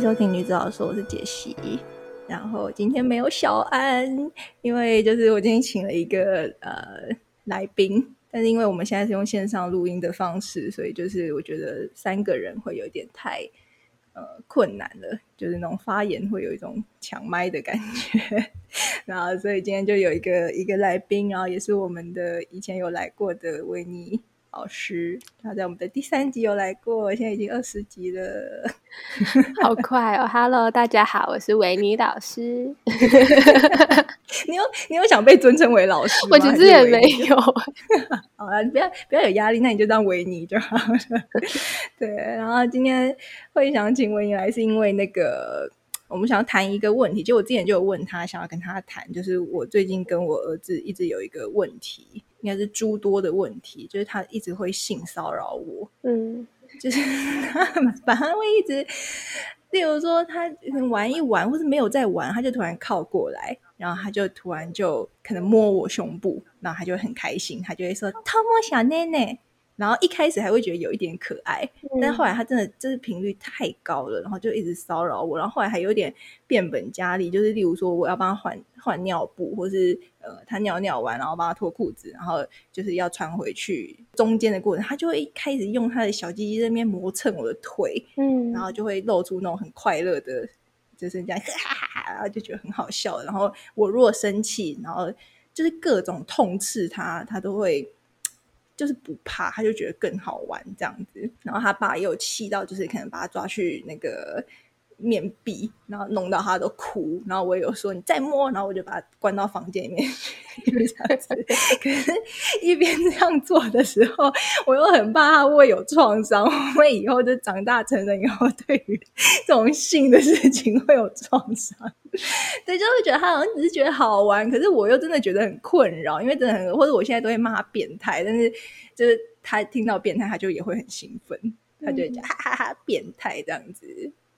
收听女子老说，我是杰西。然后今天没有小安，因为就是我今天请了一个呃来宾，但是因为我们现在是用线上录音的方式，所以就是我觉得三个人会有点太呃困难了，就是那种发言会有一种抢麦的感觉。然后所以今天就有一个一个来宾，然后也是我们的以前有来过的维尼。老师，他在我们的第三集有来过，现在已经二十集了，好快哦！Hello，大家好，我是维尼老师。你有你有想被尊称为老师吗？我其实也没有。好了，你不要不要有压力，那你就当维尼就好了。对，然后今天会想请维尼来，是因为那个我们想要谈一个问题，就我之前就有问他，想要跟他谈，就是我最近跟我儿子一直有一个问题。应该是诸多的问题，就是他一直会性骚扰我，嗯，就是他反正会一直，例如说他玩一玩，或是没有在玩，他就突然靠过来，然后他就突然就可能摸我胸部，然后他就很开心，他就会说偷摸小奶奶。然后一开始还会觉得有一点可爱，但后来他真的就是频率太高了，然后就一直骚扰我。然后后来还有点变本加厉，就是例如说我要帮他换换尿布，或是呃他尿尿完然后帮他脱裤子，然后就是要穿回去，中间的过程他就会开始用他的小鸡鸡在那边磨蹭我的腿，嗯，然后就会露出那种很快乐的，就是这样，哈哈哈，然后就觉得很好笑。然后我如果生气，然后就是各种痛斥他，他都会。就是不怕，他就觉得更好玩这样子。然后他爸也有气到，就是可能把他抓去那个面壁，然后弄到他都哭。然后我也有说你再摸，然后我就把他关到房间里面去这样子。可是，一边这样做的时候，我又很怕他会有创伤，会以后就长大成人以后，对于这种性的事情会有创伤。对，就会觉得他好像只是觉得好玩，可是我又真的觉得很困扰，因为真的很，或者我现在都会骂他变态，但是就是他听到变态，他就也会很兴奋，他就讲哈哈哈变态这样子，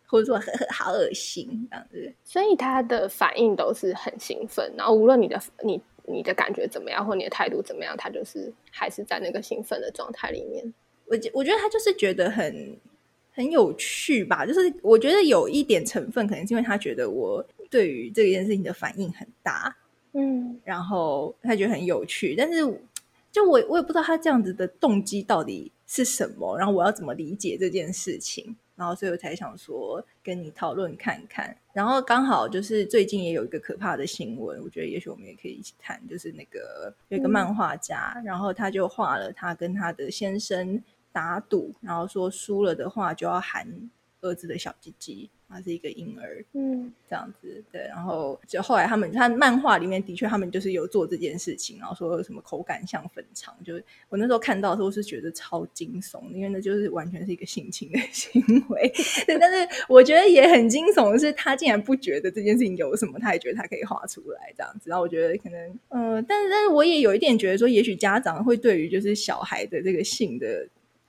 或者说好恶心这样子，所以他的反应都是很兴奋，然后无论你的你你的感觉怎么样，或你的态度怎么样，他就是还是在那个兴奋的状态里面。我我觉得他就是觉得很很有趣吧，就是我觉得有一点成分，可能是因为他觉得我。对于这件事情的反应很大，嗯，然后他觉得很有趣，但是就我我也不知道他这样子的动机到底是什么，然后我要怎么理解这件事情，然后所以我才想说跟你讨论看看，然后刚好就是最近也有一个可怕的新闻，我觉得也许我们也可以一起谈，就是那个有一个漫画家，然后他就画了他跟他的先生打赌，然后说输了的话就要含儿子的小鸡鸡。他是一个婴儿，嗯，这样子对，然后就后来他们，他漫画里面的确他们就是有做这件事情，然后说什么口感像粉肠，就是我那时候看到的时候是觉得超惊悚，因为那就是完全是一个性侵的 行为。对，但是我觉得也很惊悚的是，他竟然不觉得这件事情有什么，他也觉得他可以画出来这样子。然后我觉得可能，嗯，但是但是我也有一点觉得说，也许家长会对于就是小孩的这个性的。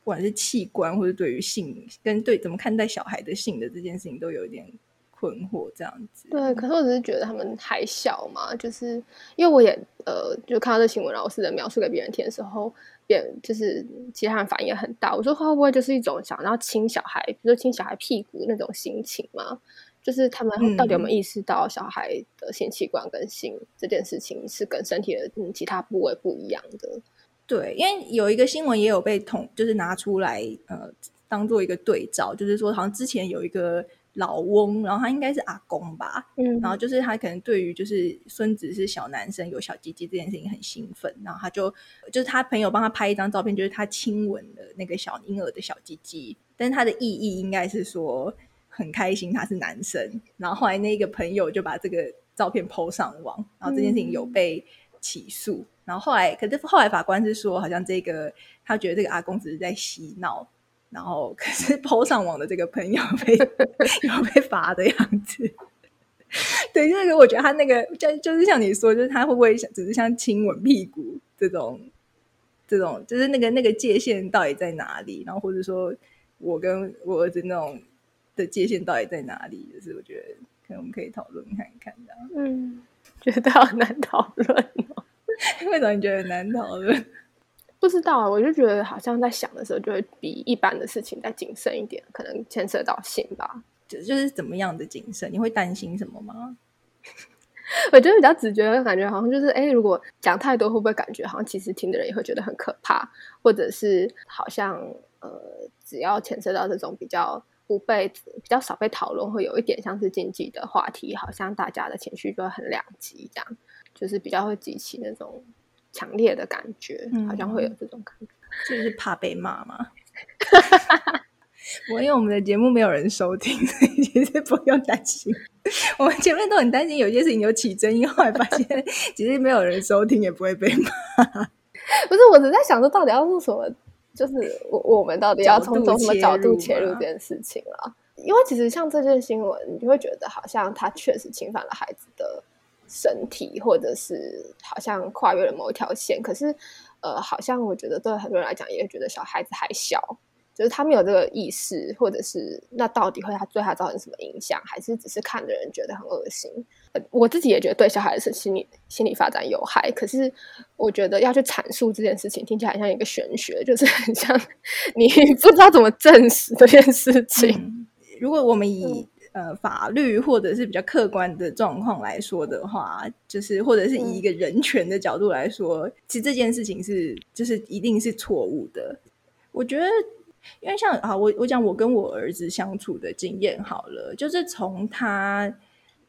不管是器官或者对于性跟对怎么看待小孩的性的这件事情，都有一点困惑。这样子，对。可是我只是觉得他们还小嘛，就是因为我也呃，就看到这新闻，然后试着描述给别人听的时候，别就是其他人反应也很大。我说会不会就是一种想要亲小孩，比如说亲小孩屁股那种心情嘛？就是他们到底有没有意识到小孩的性器官跟性这件事情是跟身体的其他部位不一样的？对，因为有一个新闻也有被统，就是拿出来，呃，当做一个对照，就是说，好像之前有一个老翁，然后他应该是阿公吧，嗯，然后就是他可能对于就是孙子是小男生有小鸡鸡这件事情很兴奋，然后他就就是他朋友帮他拍一张照片，就是他亲吻了那个小婴儿的小鸡鸡，但是他的意义应该是说很开心他是男生，然后后来那个朋友就把这个照片 PO 上网，然后这件事情有被起诉。然后后来，可是后来法官是说，好像这个他觉得这个阿公只是在嬉闹，然后可是抛上网的这个朋友被 有被罚的样子。对，就是我觉得他那个就就是像你说，就是他会不会只是像亲吻屁股这种这种，就是那个那个界限到底在哪里？然后或者说我跟我儿子那种的界限到底在哪里？就是我觉得可能我们可以讨论看看这样。嗯，觉得好难讨论哦。为什么你觉得难讨论？不知道啊，我就觉得好像在想的时候，就会比一般的事情再谨慎一点，可能牵涉到性吧。就就是怎么样的谨慎？你会担心什么吗？我觉得比较直觉的感觉，好像就是，哎，如果讲太多，会不会感觉好像其实听的人也会觉得很可怕，或者是好像呃，只要牵涉到这种比较不被比较少被讨论，会有一点像是禁忌的话题，好像大家的情绪就会很两极，这样就是比较会激起那种强烈的感觉，好像会有这种感觉，就是怕被骂吗？我因为我们的节目没有人收听，所以其实不用担心。我们前面都很担心有些事情有起争议，后来发现其实没有人收听也不会被骂。不是，我只在想说，到底要用什么？就是我我们到底要从从什么角度切入这件事情啊？因为其实像这件新闻，你就会觉得好像他确实侵犯了孩子的身体，或者是好像跨越了某一条线。可是，呃，好像我觉得对很多人来讲，也觉得小孩子还小。就是他没有这个意识，或者是那到底会他对他造成什么影响，还是只是看的人觉得很恶心？我自己也觉得对小孩子心理心理发展有害。可是我觉得要去阐述这件事情，听起来像一个玄学，就是很像你不知道怎么证实这件事情。如果我们以呃法律或者是比较客观的状况来说的话，就是或者是以一个人权的角度来说，其实这件事情是就是一定是错误的。我觉得。因为像啊，我我讲我跟我儿子相处的经验好了，就是从他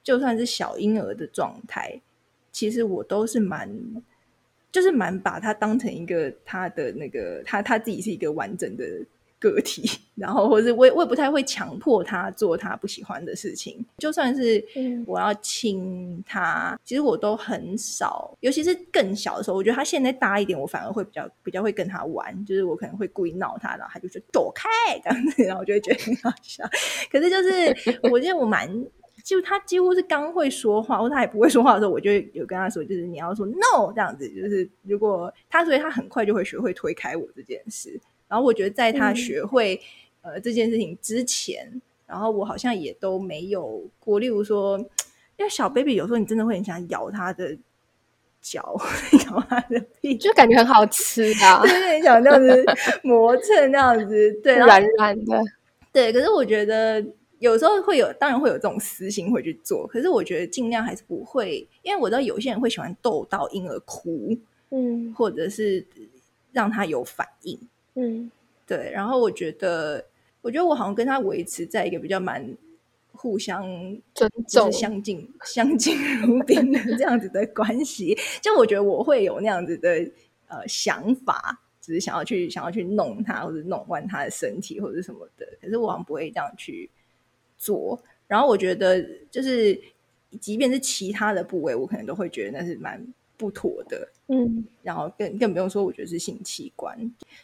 就算是小婴儿的状态，其实我都是蛮，就是蛮把他当成一个他的那个他他自己是一个完整的。个体，然后或者我也我也不太会强迫他做他不喜欢的事情，就算是我要亲他，其实我都很少，尤其是更小的时候，我觉得他现在大一点，我反而会比较比较会跟他玩，就是我可能会故意闹他，然后他就说躲开这样子，然后我就会觉得很好笑。可是就是 我觉得我蛮，就他几乎是刚会说话，或他也不会说话的时候，我就有跟他说，就是你要说 no 这样子，就是如果他所以他很快就会学会推开我这件事。然后我觉得，在他学会呃这件事情之前，然后我好像也都没有过。例如说，因为小 baby 有时候你真的会很想咬他的脚，咬他的屁，就感觉很好吃啊，对对，想那样子 磨蹭那样子，对，软软的，对。可是我觉得有时候会有，当然会有这种私心会去做。可是我觉得尽量还是不会，因为我知道有些人会喜欢逗到婴儿哭，嗯，或者是让他有反应。嗯，对，然后我觉得，我觉得我好像跟他维持在一个比较蛮互相尊重、相敬相敬如宾的这样子的关系。就我觉得我会有那样子的呃想法，只是想要去想要去弄他，或者弄乱他的身体，或者什么的。可是我好像不会这样去做。然后我觉得，就是即便是其他的部位，我可能都会觉得那是蛮。不妥的，嗯，然后更更不用说，我觉得是性器官，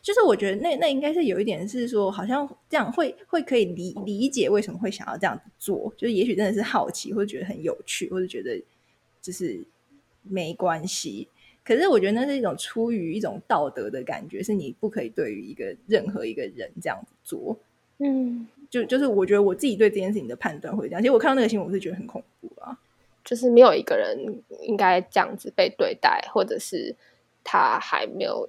就是我觉得那那应该是有一点是说，好像这样会会可以理理解为什么会想要这样子做，就是也许真的是好奇，或者觉得很有趣，或者觉得就是没关系。可是我觉得那是一种出于一种道德的感觉，是你不可以对于一个任何一个人这样子做，嗯，就就是我觉得我自己对这件事情的判断会这样。其实我看到那个新闻，我是觉得很恐怖啊。就是没有一个人应该这样子被对待，或者是他还没有，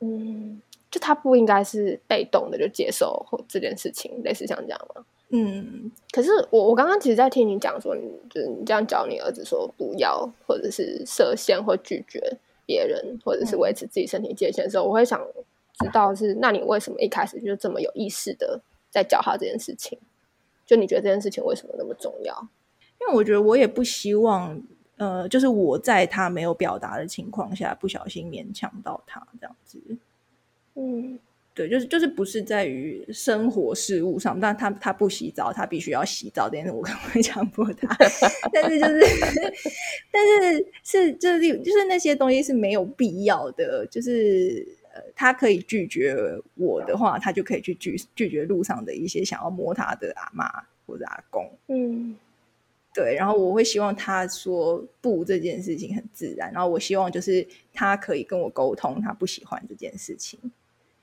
嗯，就他不应该是被动的就接受这件事情，类似像这样吗？嗯。可是我我刚刚其实，在听你讲说，就是你这样教你儿子说不要，或者是设限或拒绝别人，或者是维持自己身体界限的时候，我会想知道是，那你为什么一开始就这么有意识的在教他这件事情？就你觉得这件事情为什么那么重要？我觉得我也不希望，呃，就是我在他没有表达的情况下，不小心勉强到他这样子。嗯，对，就是就是不是在于生活事物上，但他他不洗澡，他必须要洗澡，但是我可能会强迫他。但是就是，但是是就是就是那些东西是没有必要的，就是呃，他可以拒绝我的话，他就可以去拒拒绝路上的一些想要摸他的阿妈或者阿公。嗯。对，然后我会希望他说不这件事情很自然，然后我希望就是他可以跟我沟通，他不喜欢这件事情。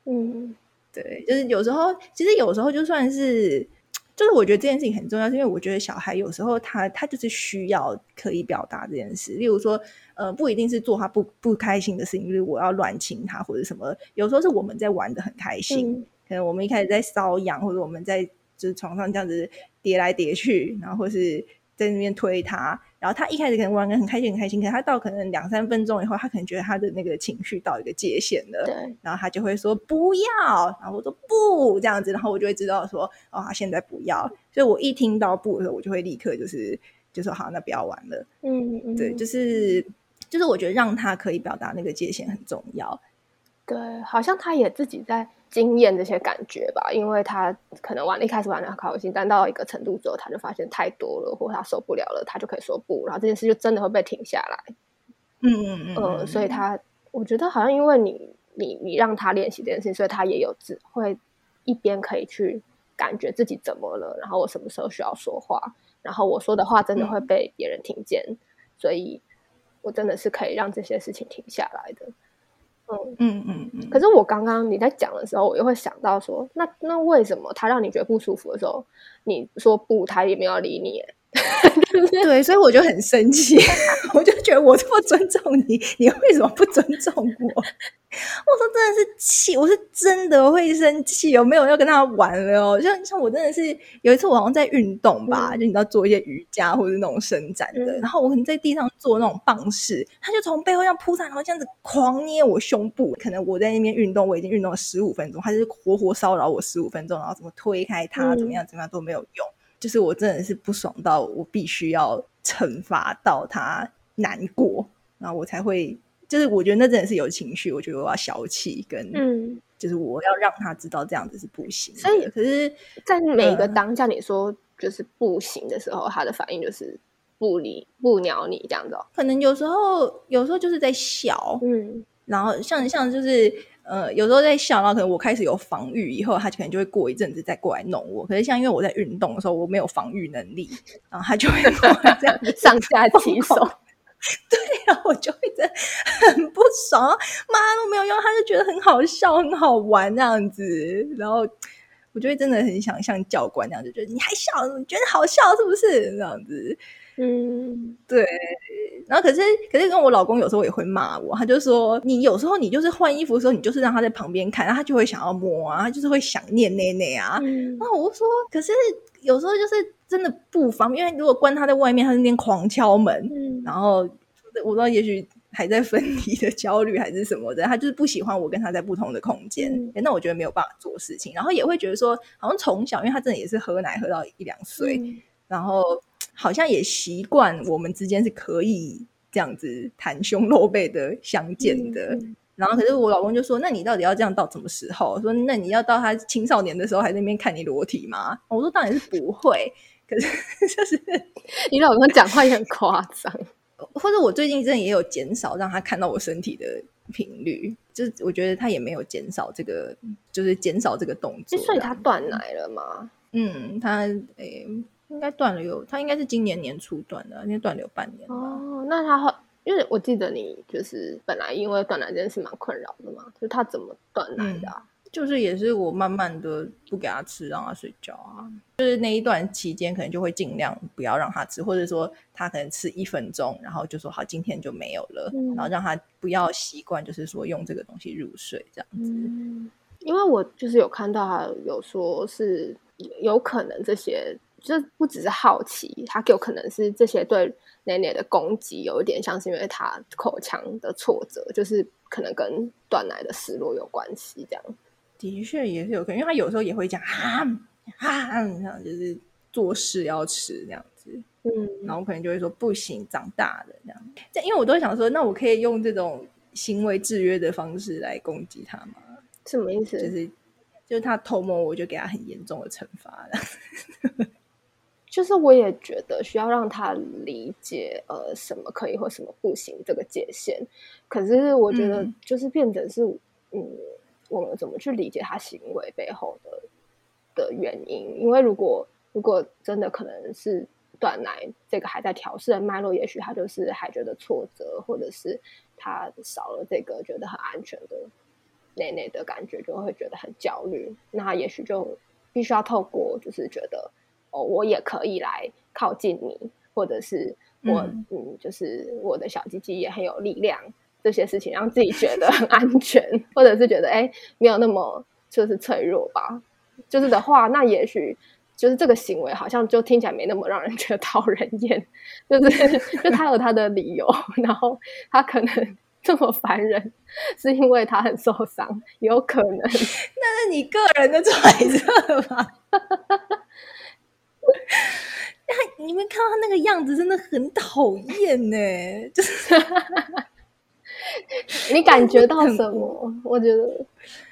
嗯，对，就是有时候，其实有时候就算是，就是我觉得这件事情很重要，是因为我觉得小孩有时候他他就是需要可以表达这件事，例如说，呃，不一定是做他不不开心的事情，就是我要乱亲他或者什么，有时候是我们在玩的很开心，可能我们一开始在搔痒，或者我们在。就是床上这样子叠来叠去，然后或是在那边推他。然后他一开始可能玩的很开心很开心，可他到可能两三分钟以后，他可能觉得他的那个情绪到一个界限了，对，然后他就会说不要，然后我说不这样子，然后我就会知道说哦，他现在不要。所以我一听到不的时候，我就会立刻就是就说好，那不要玩了。嗯，对，就是就是我觉得让他可以表达那个界限很重要。对，好像他也自己在经验这些感觉吧，因为他可能玩一开始玩的很开心，但到一个程度之后，他就发现太多了，或他受不了了，他就可以说不，然后这件事就真的会被停下来。嗯嗯嗯，呃，所以他我觉得好像因为你你你让他练习这件事情，所以他也有智会一边可以去感觉自己怎么了，然后我什么时候需要说话，然后我说的话真的会被别人听见，所以我真的是可以让这些事情停下来的。嗯嗯嗯嗯。可是我刚刚你在讲的时候，我又会想到说，那那为什么他让你觉得不舒服的时候，你说不，他也没有理你？对，所以我就很生气，我就觉得我这么尊重你，你为什么不尊重我？我说真的是气，我是真的会生气，有没有要跟他玩了哦？像像我真的是有一次，我好像在运动吧，就你知道做一些瑜伽或者那种伸展的，然后我可能在地上做那种棒式，他就从背后这样扑上，然后这样子狂捏我胸部。可能我在那边运动，我已经运动了十五分钟，他是活活骚扰我十五分钟，然后怎么推开他，怎么样怎么样都没有用。就是我真的是不爽到我必须要惩罚到他难过，然后我才会，就是我觉得那真的是有情绪，我觉得我要小气，跟嗯，就是我要让他知道这样子是不行。所以可是，在每个当下你说就是不行的时候，他的反应就是不理不鸟你这样子。哦可能有时候有时候就是在笑，嗯，然后像像就是。呃，有时候在笑，然后可能我开始有防御，以后他可能就会过一阵子再过来弄我。可是像因为我在运动的时候，我没有防御能力，然后他就会这样 上下其手。对啊，我就会觉得很不爽，妈都没有用，他就觉得很好笑、很好玩这样子。然后我就会真的很想像教官那样子，觉得你还笑，你觉得好笑是不是这样子？嗯，对。然后可是可是跟我老公有时候也会骂我，他就说你有时候你就是换衣服的时候，你就是让他在旁边看，然后他就会想要摸啊，他就是会想念内内啊。然后我就说，可是有时候就是真的不方便，因为如果关他在外面，他那边狂敲门，然后我不知道也许还在分离的焦虑还是什么的，他就是不喜欢我跟他在不同的空间。那我觉得没有办法做事情，然后也会觉得说，好像从小因为他真的也是喝奶喝到一两岁，然后。好像也习惯我们之间是可以这样子袒胸露背的相见的，然后可是我老公就说：“那你到底要这样到什么时候？”说：“那你要到他青少年的时候还在那边看你裸体吗？”我说：“当然是不会。”可是 就是你老公讲话也很夸张，或者我最近真的也有减少让他看到我身体的频率，就是我觉得他也没有减少这个，就是减少这个动作。所以他断奶了吗？嗯，他诶。应该断了有，他应该是今年年初断的，应该断了有半年。哦，那他因为我记得你就是本来因为断奶这件事蛮困扰的嘛，就他怎么断奶的？就是也是我慢慢的不给他吃，让他睡觉啊。就是那一段期间，可能就会尽量不要让他吃，或者说他可能吃一分钟，然后就说好，今天就没有了，然后让他不要习惯，就是说用这个东西入睡这样子。因为我就是有看到他有说是有可能这些。就不只是好奇，他有可能是这些对奶奶的攻击，有一点像是因为他口腔的挫折，就是可能跟断奶的失落有关系。这样的确也是有可能，因为他有时候也会讲啊啊，这样就是做事要吃这样子，嗯，然后可能就会说不行，长大了这样。这因为我都想说，那我可以用这种行为制约的方式来攻击他吗？什么意思？就是就是他偷摸，我就给他很严重的惩罚就是我也觉得需要让他理解，呃，什么可以或什么不行这个界限。可是我觉得，就是变成是，嗯，我们怎么去理解他行为背后的的原因？因为如果如果真的可能是断奶，这个还在调试的脉络，也许他就是还觉得挫折，或者是他少了这个觉得很安全的内内的感觉，就会觉得很焦虑。那也许就必须要透过，就是觉得。我也可以来靠近你，或者是我，嗯，就是我的小鸡鸡也很有力量，这些事情让自己觉得很安全，或者是觉得哎，没有那么就是脆弱吧。就是的话，那也许就是这个行为好像就听起来没那么让人觉得讨人厌，就是就他有他的理由，然后他可能 这么烦人，是因为他很受伤，有可能。那是你个人的揣测吧？那你们看到他那个样子，真的很讨厌呢。就是 你感觉到什么？我觉得。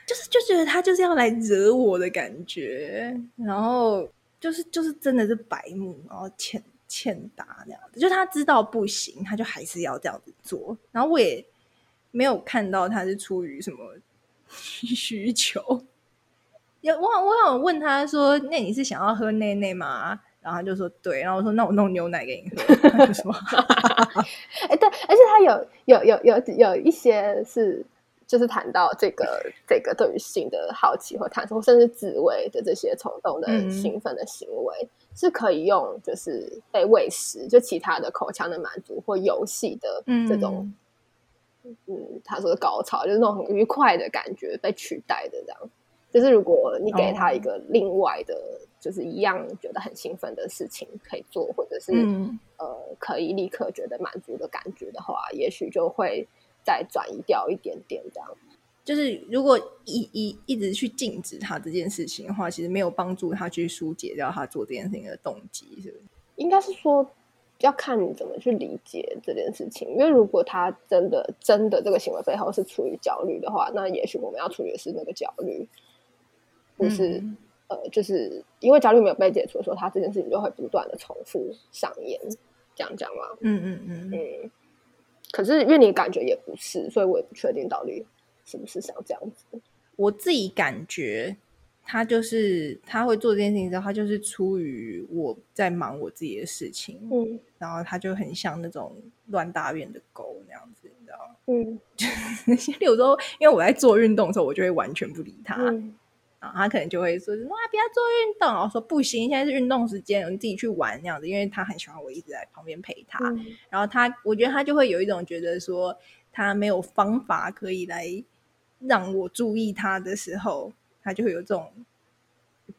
就是就觉得他就是要来惹我的感觉，然后就是就是真的是白目，然后欠欠打那样子。就他知道不行，他就还是要这样子做。然后我也没有看到他是出于什么 需求。有我我想问他说：“那你是想要喝内内吗？”然后他就说：“对。”然后我说：“那我弄牛奶给你喝。”他说“ 哎，对，而且他有有有有有一些是。”就是谈到这个这个对于性的好奇或探索，甚至自慰的这些冲动的兴奋的行为，是可以用就是被喂食，就其他的口腔的满足或游戏的这种，嗯，他说的高潮，就是那种很愉快的感觉被取代的这样。就是如果你给他一个另外的，就是一样觉得很兴奋的事情可以做，或者是呃可以立刻觉得满足的感觉的话，也许就会。再转移掉一点点，这样就是如果一一一直去禁止他这件事情的话，其实没有帮助他去疏解掉他做这件事情的动机，是不是？应该是说要看你怎么去理解这件事情。因为如果他真的真的这个行为背后是出于焦虑的话，那也许我们要处理的是那个焦虑，不是呃，就是因为焦虑没有被解除的时候，他这件事情就会不断的重复上演，这样讲吗？嗯嗯嗯嗯。可是因为你感觉也不是，所以我也不确定到底是不是想这样子。我自己感觉他就是他会做这件事情之后，他就是出于我在忙我自己的事情，嗯，然后他就很像那种乱大便的狗那样子，你知道吗？嗯，有时候因为我在做运动的时候，我就会完全不理他。他可能就会说：“哇，不要做运动！”我说：“不行，现在是运动时间，你自己去玩那样子。”因为他很喜欢我一直在旁边陪他。然后他，我觉得他就会有一种觉得说，他没有方法可以来让我注意他的时候，他就会有这种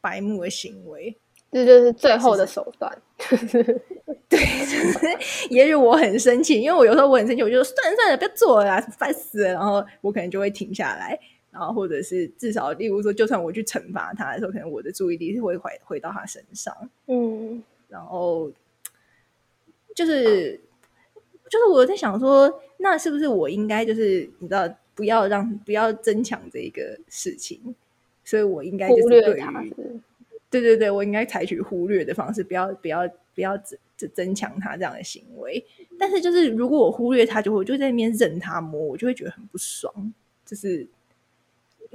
白目的行为。这就是最后的手段。对，就是也许我很生气，因为我有时候我很生气，我就说：“算了算了，不要做了，烦死了。”然后我可能就会停下来。然后，或者是至少，例如说，就算我去惩罚他的时候，可能我的注意力是会回回到他身上。嗯，然后就是就是我在想说，那是不是我应该就是你知道，不要让不要增强这一个事情，所以我应该就是对于对对对，我应该采取忽略的方式，不要不要不要增增强他这样的行为。但是，就是如果我忽略他，就会就在那边任他摸，我就会觉得很不爽，就是。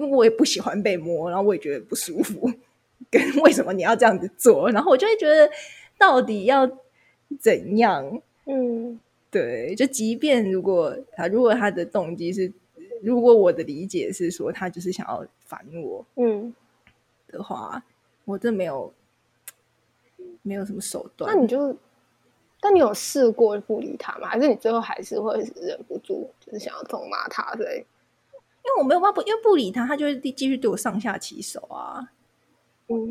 因为我也不喜欢被摸，然后我也觉得不舒服。跟为什么你要这样子做？然后我就会觉得，到底要怎样？嗯，对。就即便如果他，如果他的动机是，如果我的理解是说他就是想要烦我，嗯的话，我这没有没有什么手段。那你就，但你有试过不理他吗？还是你最后还是会忍不住，就是想要痛骂他？对。因为我没有办法，因为不理他，他就会继续对我上下其手啊。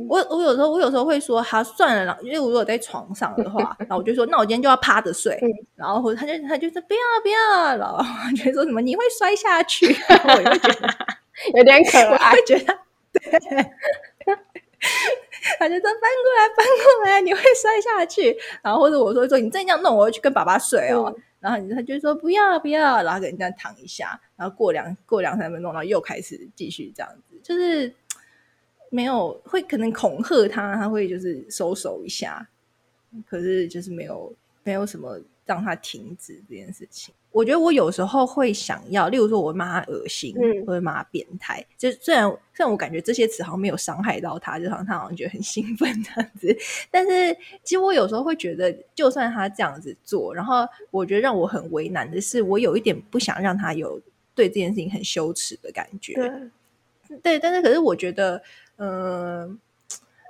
我我有时候我有时候会说，好算了啦，因为我如果在床上的话，然后我就说，那我今天就要趴着睡。然后他就他就说不要不要，然后就会说什么你会摔下去，我就觉得有点可爱，会觉得对，他就说翻过来翻过来，你会摔下去。然后或者我说说你再这样弄，我要去跟爸爸睡哦。然后他就说不要不要，然后给人家躺一下，然后过两过两三分钟，然后又开始继续这样子，就是没有会可能恐吓他，他会就是收手一下，可是就是没有没有什么。让他停止这件事情，我觉得我有时候会想要，例如说，我骂他恶心，或者骂他变态。就虽然虽然我感觉这些词好像没有伤害到他，就好像他好像觉得很兴奋这样子，但是其实我有时候会觉得，就算他这样子做，然后我觉得让我很为难的是，我有一点不想让他有对这件事情很羞耻的感觉。对，但是可是我觉得，嗯，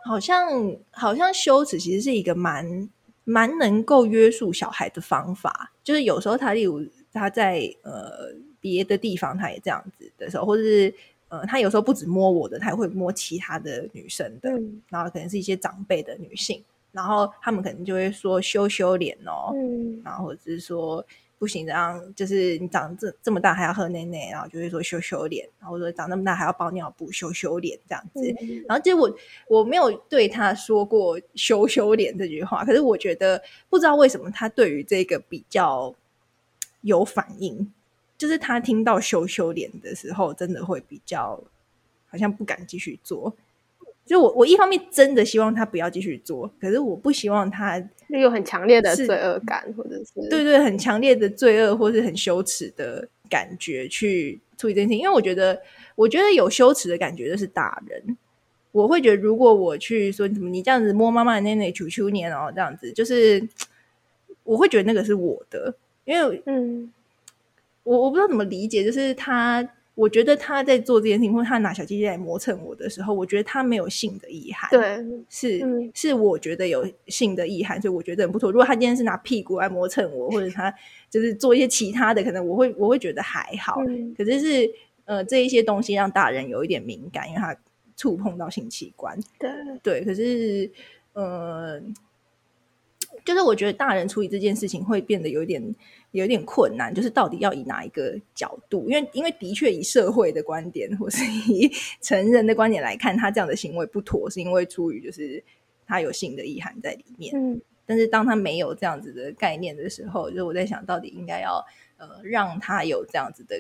好像好像羞耻其实是一个蛮。蛮能够约束小孩的方法，就是有时候他例如他在呃别的地方他也这样子的时候，或者是呃，他有时候不止摸我的，他也会摸其他的女生的，嗯。然后可能是一些长辈的女性，然后他们可能就会说羞羞脸哦，嗯。然后或者是说不行，这样就是你长这这么大还要喝奶奶，然后就会说羞羞脸，然后说长那么大还要包尿布，羞羞脸这样子。嗯然后其实我我没有对他说过“羞羞脸”这句话，可是我觉得不知道为什么他对于这个比较有反应，就是他听到“羞羞脸”的时候，真的会比较好像不敢继续做。就我我一方面真的希望他不要继续做，可是我不希望他就有很强烈的罪恶感，或者是对对，很强烈的罪恶或是很羞耻的感觉去处理这件事情，因为我觉得，我觉得有羞耻的感觉就是打人。我会觉得，如果我去说怎么你这样子摸妈妈的奶奶、求求年哦，这样子，就是我会觉得那个是我的，因为嗯。我我不知道怎么理解，就是他，我觉得他在做这件事情，或者他拿小鸡鸡来磨蹭我的时候，我觉得他没有性的意涵，对是、嗯是我觉得有性的意涵，所以我觉得很不错。如果他今天是拿屁股来磨蹭我，或者 他就是做一些其他的，可能我会我会觉得还好。嗯可是是呃这一些东西让大人有一点敏感，因为他触碰到性器官。对对，可是呃，就是我觉得大人处理这件事情会变得有一点有点困难，就是到底要以哪一个角度？因为因为的确以社会的观点，或是以 成人的观点来看，他这样的行为不妥，是因为出于就是他有性的意涵在里面。嗯但是当他没有这样子的概念的时候，就是我在想到底应该要呃让他有这样子的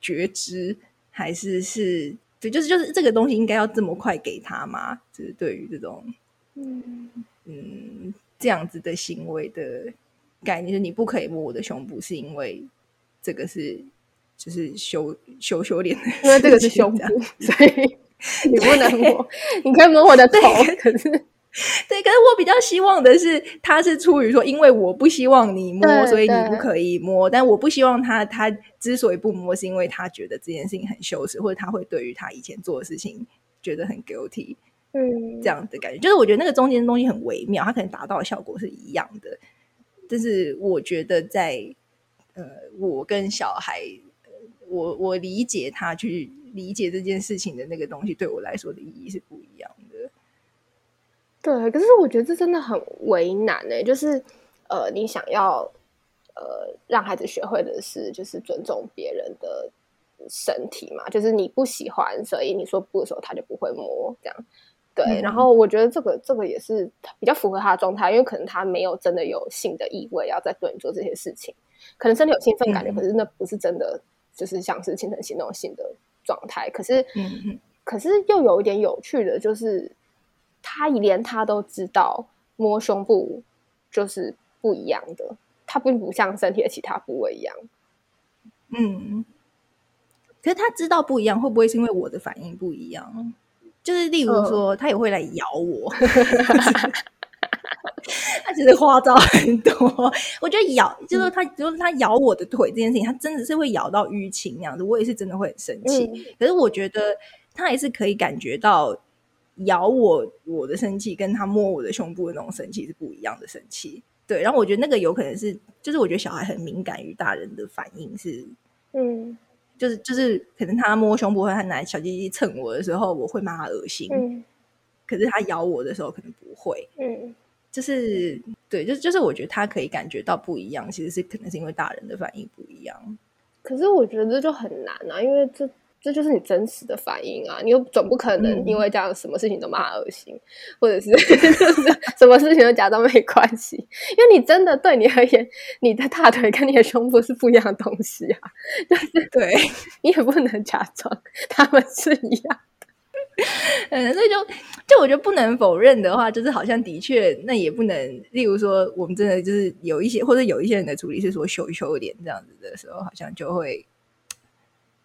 觉知，还是是对，就是就是这个东西应该要这么快给他吗？就是对于这种嗯嗯这样子的行为的概念，就是你不可以摸我的胸部，是因为这个是就是羞羞羞脸的，因为这个是胸部 所以 你不能摸，你可以摸我的头，可是对，可是我比较希望的是，他是出于说，因为我不希望你摸，所以你不可以摸。但我不希望他，他之所以不摸，是因为他觉得这件事情很羞耻，或者他会对于他以前做的事情觉得很 guilty 嗯。这样的感觉。就是我觉得那个中间的东西很微妙，他可能达到的效果是一样的，但是我觉得在呃，我跟小孩，我我理解他去理解这件事情的那个东西，对我来说的意义是不一样的。对，可是我觉得这真的很为难呢、就是呃，你想要呃让孩子学会的是，就是尊重别人的身体嘛，就是你不喜欢，所以你说不的时候，他就不会摸这样。对，嗯然后我觉得这个这个也是比较符合他的状态，因为可能他没有真的有性的意味要在对你做这些事情，可能身体有兴奋感觉，嗯可是那不是真的，就是像是形成行动性的状态。可是可是又有一点有趣的，就是他连他都知道摸胸部就是不一样的，他并不像身体的其他部位一样。嗯，可是他知道不一样，会不会是因为我的反应不一样？就是例如说，他也会来咬我，他其实花招很多。我觉得咬，就是他，就是他咬我的腿这件事情，他真的是会咬到淤青那样子，我也是真的会很生气。嗯可是我觉得他还是可以感觉到咬我我的生气，跟他摸我的胸部的那种生气是不一样的生气。对，然后我觉得那个有可能是，就是我觉得小孩很敏感于大人的反应是，嗯就是就是可能他摸胸部或者他拿小鸡鸡蹭我的时候，我会骂他恶心，嗯可是他咬我的时候可能不会。嗯就是对，就就是我觉得他可以感觉到不一样，其实是可能是因为大人的反应不一样。可是我觉得这就很难啊，因为这这就是你真实的反应啊，你又总不可能嗯因为这样什么事情都骂他恶心，或者是 就是什么事情都假装没关系，因为你真的对你而言，你的大腿跟你的胸部是不一样的东西啊，对，你也不能假装他们是一样。嗯，所以就就我觉得不能否认的话，就是好像的确那也不能，例如说我们真的就是有一些或者有一些人的处理是说羞羞脸这样子的时候，好像就会。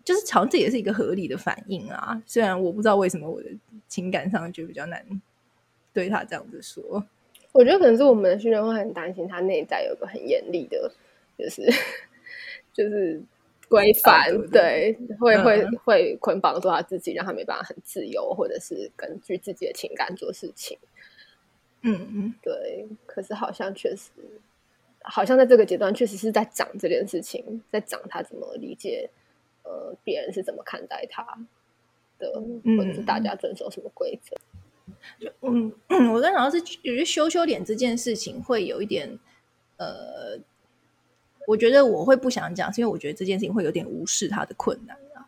就是好像这也是一个合理的反应啊，虽然我不知道为什么我的情感上就比较难对他这样子说。我觉得可能是我们的训练会很担心他内在有个很严厉的，就是就是规范，对会会嗯会捆绑住他自己，让他没办法很自由，或者是根据自己的情感做事情。嗯嗯，对，可是好像确实，好像在这个阶段确实是在讲这件事情，在讲他怎么理解，呃，别人是怎么看待他。的，或者是大家遵守什么规则？就嗯，我跟老师觉得羞羞脸这件事情会有一点，呃，我觉得我会不想讲，是因为我觉得这件事情会有点无视他的困难啊。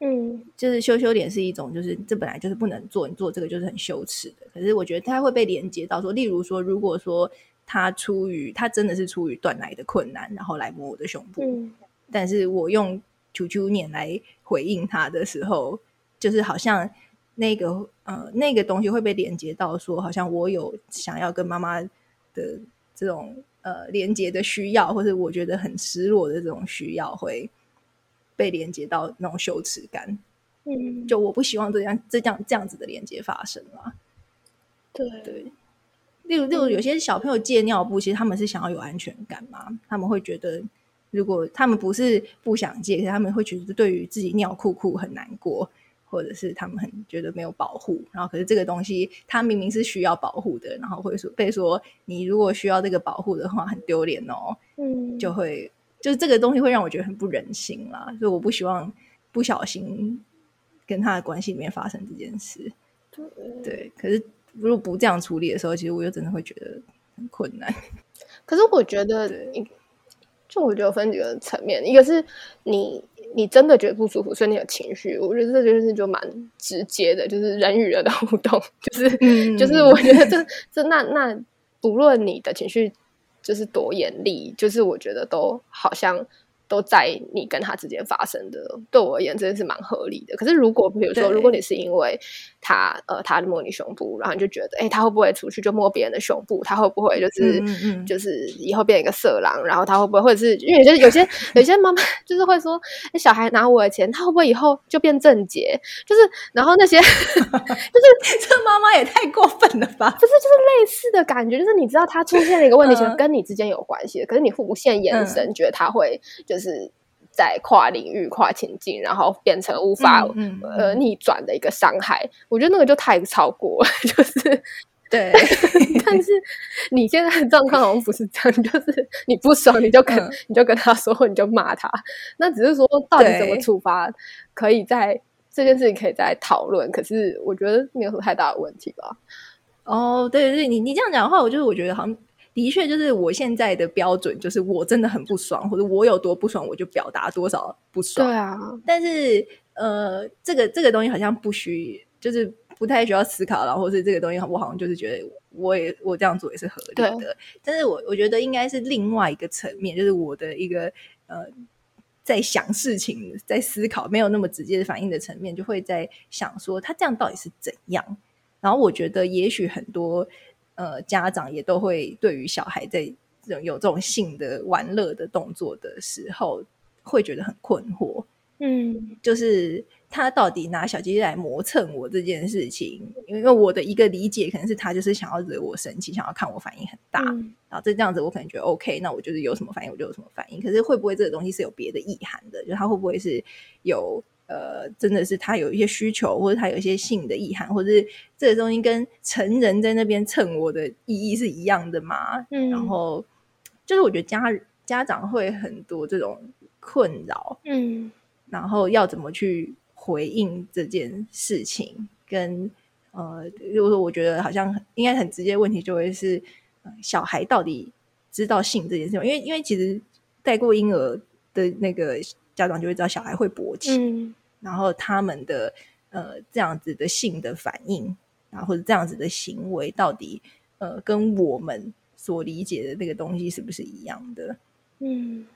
嗯，就是羞羞脸是一种，就是这本来就是不能做，你做这个就是很羞耻的。可是我觉得它会被连接到说，例如说，如果说他出于他真的是出于断奶的困难，然后来摸我的胸部，但是我用求求脸来回应他的时候，就是好像。那个呃，那个东西会被连接到说，好像我有想要跟妈妈的这种呃连接的需要，或者我觉得很失落的这种需要，会被连接到那种羞耻感。嗯，就我不希望这样这样这样子的连接发生了。对对，例如例如有些小朋友借尿布，其实他们是想要有安全感嘛，他们会觉得，如果他们不是不想借，可是他们会觉得对于自己尿裤裤很难过。或者是他们很觉得没有保护，然后可是这个东西它明明是需要保护的，然后会说被说你如果需要这个保护的话很丢脸哦，嗯，就会就是这个东西会让我觉得很不忍心啦，所以我不希望不小心跟他的关系里面发生这件事。对，可是如果不这样处理的时候，其实我又真的会觉得很困难。可是我觉得，就我觉得分几个层面，一个是你。你真的觉得不舒服，所以你有情绪，我觉得这件事就蛮直接的，就是人与人的互动，就是 就是我觉得这这那那不论你的情绪就是多严厉，就是我觉得都好像。都在你跟他之间发生的，对我而言真的是蛮合理的。可是如果比如说，如果你是因为他呃，他摸你胸部，然后你就觉得，哎，他会不会出去就摸别人的胸部？他会不会就是就是以后变一个色狼？然后他会不会，或者是因为有些有些有些妈妈 就是会说，小孩拿我的钱，他会不会以后就变正洁？就是然后那些 就是 这妈妈也太过分了吧？不是，就是类似的感觉，就是你知道他出现了一个问题，其实跟你之间有关系的，可是你无限眼神觉得他会就是。是在跨领域、跨情境，然后变成无法呃逆转的一个伤害。我觉得那个就太超过了，就是对。但是你现在的状况好像不是这样，就是你不爽你就跟你就跟他说，你就骂他。那只是说到底怎么处罚，可以在这件事情可以再讨论。可是我觉得没有什么太大的问题吧。哦，对对，你你这样讲的话，我就是我觉得好像。的确，就是我现在的标准，就是我真的很不爽，或者我有多不爽，我就表达多少不爽。对啊，但是呃，这个这个东西好像不需，就是不太需要思考了，或是这个东西我好像就是觉得我也我这样做也是合理的。但是我我觉得应该是另外一个层面，就是我的一个呃，在想事情、在思考，没有那么直接的反应的层面，就会在想说他这样到底是怎样。然后我觉得也许很多。呃，家长也都会对于小孩在这种有这种性的玩乐的动作的时候，会觉得很困惑。嗯，就是他到底拿小鸡鸡来磨蹭我这件事情，因为我的一个理解可能是他就是想要惹我生气，想要看我反应很大，然后这这样子我可能觉得 OK，那我就是有什么反应我就有什么反应。可是会不会这个东西是有别的意涵的？就他会不会是有？呃，真的是他有一些需求，或者他有一些性的意涵，或者是这个东西跟成人在那边蹭我的意义是一样的吗？嗯，然后就是我觉得家家长会很多这种困扰，嗯，然后要怎么去回应这件事情？跟呃，如果说我觉得好像应该很直接问题，就会是小孩到底知道性这件事情？因为因为其实带过婴儿的那个。家长就会知道小孩会勃起，然后他们的呃这样子的性的反应啊，或者这样子的行为，到底呃跟我们所理解的那个东西是不是一样的？嗯。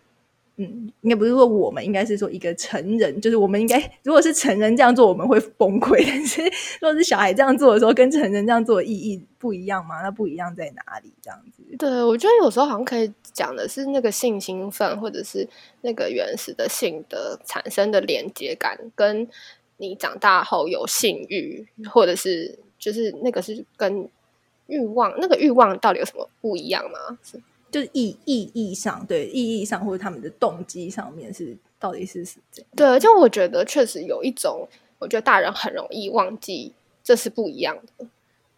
嗯，应该不是说我们，应该是说一个成人，就是我们应该，如果是成人这样做，我们会崩溃。但是，如果是小孩这样做的时候，跟成人这样做的意义不一样吗？那不一样在哪里？这样子？对，我觉得有时候好像可以讲的是那个性兴奋，或者是那个原始的性的产生的连接感，跟你长大后有性欲，或者是就是那个是跟欲望，那个欲望到底有什么不一样吗？是。就是意意义上，对意义上或者他们的动机上面是到底是是这样？对，就我觉得确实有一种，我觉得大人很容易忘记这是不一样的。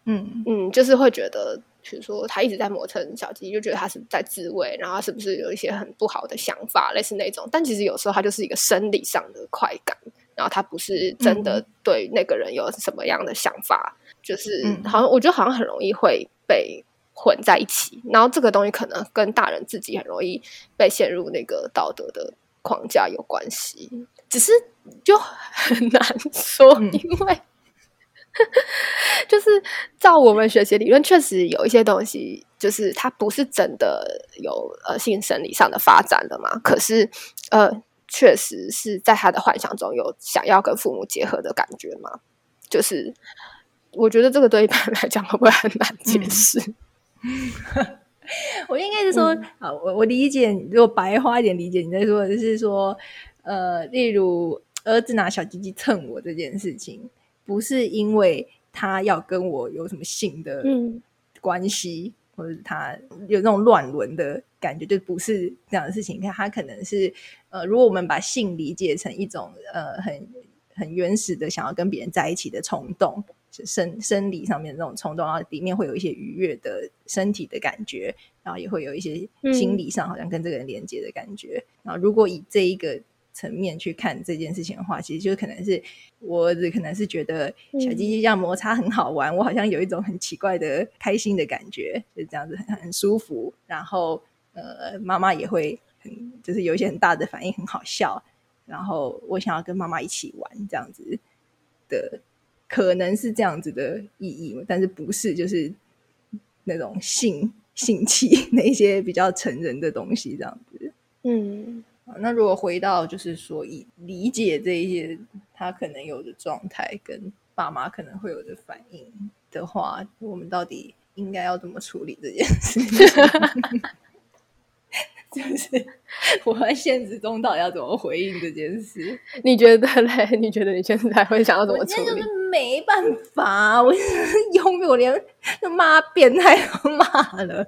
嗯嗯，就是会觉得，比如说他一直在磨蹭小鸡，就觉得他是在自慰，然后他是不是有一些很不好的想法，类似那种。但其实有时候他就是一个生理上的快感。然后他不是真的对那个人有什么样的想法，就是嗯好像我觉得好像很容易会被混在一起，然后这个东西可能跟大人自己很容易被陷入那个道德的框架有关系，只是就很难说，嗯因为。就是照我们学习理论，确实有一些东西，就是它不是真的有呃性生理上的发展了嘛。可是呃，确实是在他的幻想中有想要跟父母结合的感觉嘛。就是我觉得这个对一般人来讲会不会很难解释？我应该是说，啊，我我理解，如果白花一点理解，你在说的就是说，呃，例如儿子拿小鸡鸡蹭我这件事情，不是因为他要跟我有什么性的嗯关系，或者是他有那种乱伦的感觉，就不是这样的事情。你看，他可能是呃，如果我们把性理解成一种呃很很原始的想要跟别人在一起的冲动，是生生理上面的那种冲动，然后里面会有一些愉悦的身体的感觉，然后也会有一些心理上好像跟这个人连接的感觉。然后如果以这一个层面去看这件事情的话，其实就可能是我儿子可能是觉得小鸡鸡这样摩擦很好玩，我好像有一种很奇怪的开心的感觉，就是这样子很很舒服。然后呃，妈妈也会很就是有一些很大的反应，很好笑。然后我想要跟妈妈一起玩，这样子的可能是这样子的意义，但是不是就是那种性性器那一些比较成人的东西这样子。嗯那如果回到就是说以理解这一些他可能有的状态跟爸妈可能会有的反应的话，我们到底应该要怎么处理这件事情？就是 我在现实中到底要怎么回应这件事？你觉得嘞？你觉得你现在会想要怎么处理我现在就？是没办法，我永远我连骂变态都骂了，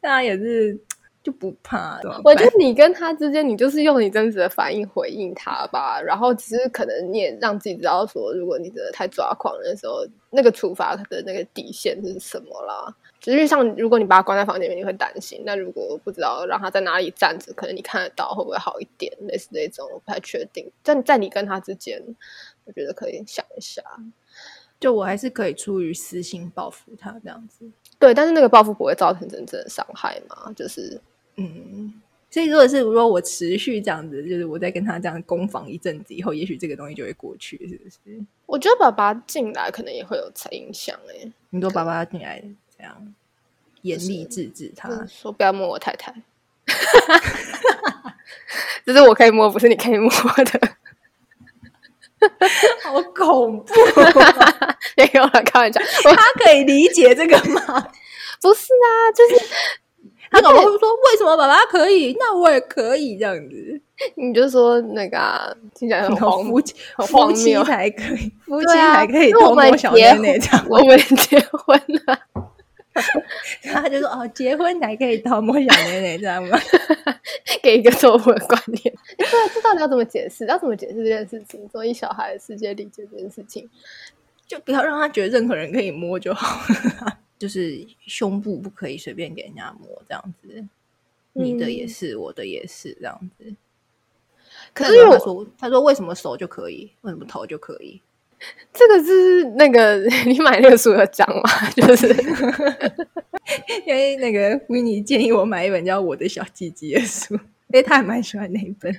大家也是就不怕。我觉得你跟他之间，你就是用你真实的反应回应他吧，然后只是可能你也让自己知道说，如果你真的太抓狂的时候，那个处罚的那个底线是什么啦。只是像如果你把他关在房间里面，你会担心；那如果不知道让他在哪里站着，可能你看得到会不会好一点？类似这种，我不太确定。但在你跟他之间，我觉得可以想一下。就我还是可以出于私心报复他这样子。对，但是那个报复不会造成真正的伤害嘛？就是嗯，所以如果是如果我持续这样子，就是我在跟他这样攻防一阵子以后，也许这个东西就会过去，是不是？我觉得爸爸进来可能也会有影响诶、欸你说爸爸进来这样严厉制止他，就是说不要摸我太太，这是我可以摸，不是你可以摸的。好恐怖！没有了，开玩笑，他可以理解这个吗？不是啊，就是他搞不好会说为什么爸爸可以，那我也可以这样子。你就说那个、啊、听起来很荒夫妻很夫妻。才可以，夫妻才可以偷摸小结妹妹这样。我们结婚了，他就说哦，结婚才可以偷摸小妹妹这样吗？给一个错误的观念。对啊，这到底要怎么解释？要怎么解释这件事情？所以小孩的世界理解这件事情。就不要让他觉得任何人可以摸就好了。就是胸部不可以随便给人家摸，这样子。你的也是，我的也是，这样子。可是我说，他说为什么手就可以，为什么头就可以？这个是那个 你买那个书有讲吗？就是 因为那个维尼建议我买一本叫《我的小鸡鸡》的书，因为他还蛮喜欢那一本。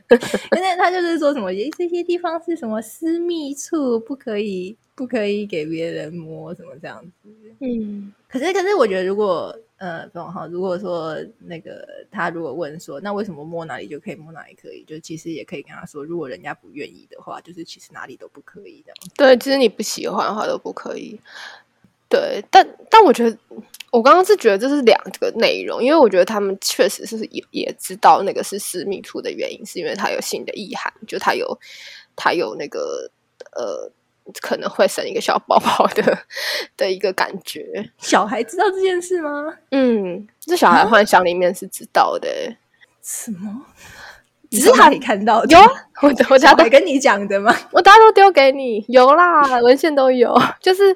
因为他就是说什么，诶这些地方是什么私密处，不可以不可以给别人摸，什么这样子。嗯，可是，可是我觉得，如果呃，不哈，如果说那个他如果问说，那为什么摸哪里就可以，摸哪里可以？就其实也可以跟他说，如果人家不愿意的话，就是其实哪里都不可以的。对，其实你不喜欢的话都不可以。对，但但我觉得，我刚刚是觉得这是两个内容，因为我觉得他们确实是也也知道那个是私密处的原因，是因为他有性的意涵，就他有他有那个呃可能会生一个小宝宝的 的一个感觉。小孩知道这件事吗？嗯，这小孩幻想里面是知道的欸、什么？只是他可以看到的有啊，我我家都跟你讲的吗？我大家都丢给你，有啦，文献都有，就是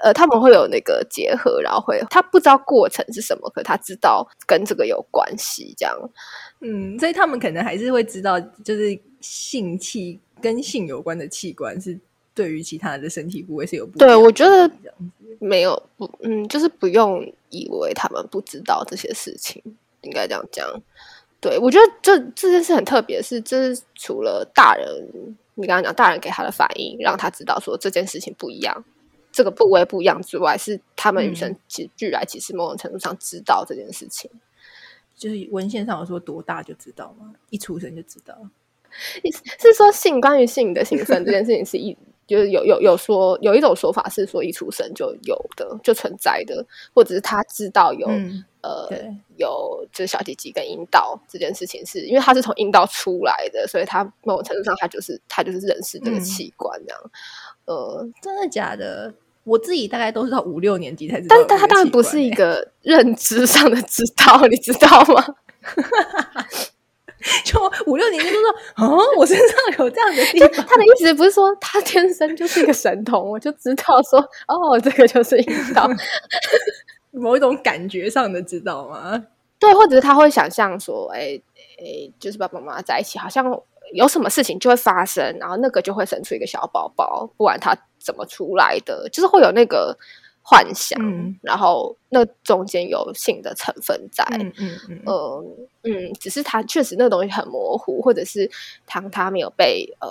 呃，他们会有那个结合，然后会他不知道过程是什么，可他知道跟这个有关系，这样。嗯，所以他们可能还是会知道，就是性器跟性有关的器官是对于其他的身体部位是有不对我觉得没有不，嗯，就是不用以为他们不知道这些事情，应该这样讲。对我觉得这这件事很特别，是这是除了大人，你刚刚讲大人给他的反应，让他知道说这件事情不一样，这个部位不一样之外，是他们与生俱俱来，其实某种程度上知道这件事情。就是文献上有说多大就知道吗？一出生就知道。是说性关于性的兴奋这件事情是一，就是有有有说有一种说法是说一出生就有的就存在的，或者是他知道有、嗯呃对有就是小鸡鸡跟阴道这件事情是，因为他是从阴道出来的，所以他某种程度上他就是他就是认识这个嗯器官这样。呃，真的假的？我自己大概都是到五六年级才知道但但他当然不是一个认知上的知道，你知道吗？就五六年级就说啊，我身上有这样的地 方。他的意思不是说他天生就是一个神童，我就知道说哦，这个就是阴道。某一种感觉上的知道吗？对，或者是他会想象说，哎哎，就是爸爸妈妈在一起，好像有什么事情就会发生，然后那个就会生出一个小宝宝，不管他怎么出来的，就是会有那个幻想，嗯然后那中间有性的成分在。嗯嗯嗯，嗯嗯，只是它确实那个东西很模糊，或者是糖它没有被呃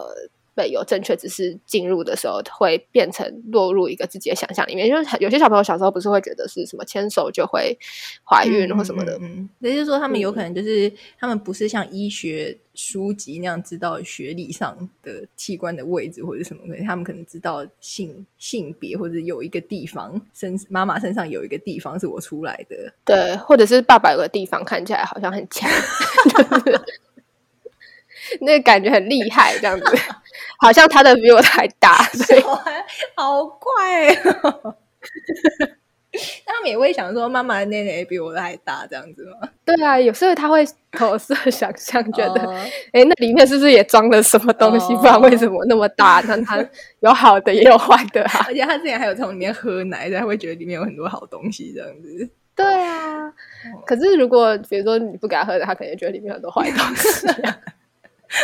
被有正确知识进入的时候，会变成落入一个自己的想象里面。就是有些小朋友小时候不是会觉得是什么牵手就会怀孕或什么的，嗯，嗯嗯。也就是说，他们有可能就是、他们不是像医学书籍那样知道学历上的器官的位置或者什么，可能他们可能知道性性别或者有一个地方身妈妈身上有一个地方是我出来的，对，或者是爸爸有个地方看起来好像很强，就 是那个感觉很厉害，这样子，好像他的比我的还大，所以 好怪、哦。他们也会想说，妈妈的内内比我的还大，这样子吗？对啊，有时候他会投射想象，觉得哦哎、诶那里面是不是也装了什么东西？哦不然为什么那么大？那它有好的也有坏的啊。而且他之前还有从里面喝奶，他会觉得里面有很多好东西，这样子。对啊，可是如果比如说你不给他喝的，他可能觉得里面有很多坏东西啊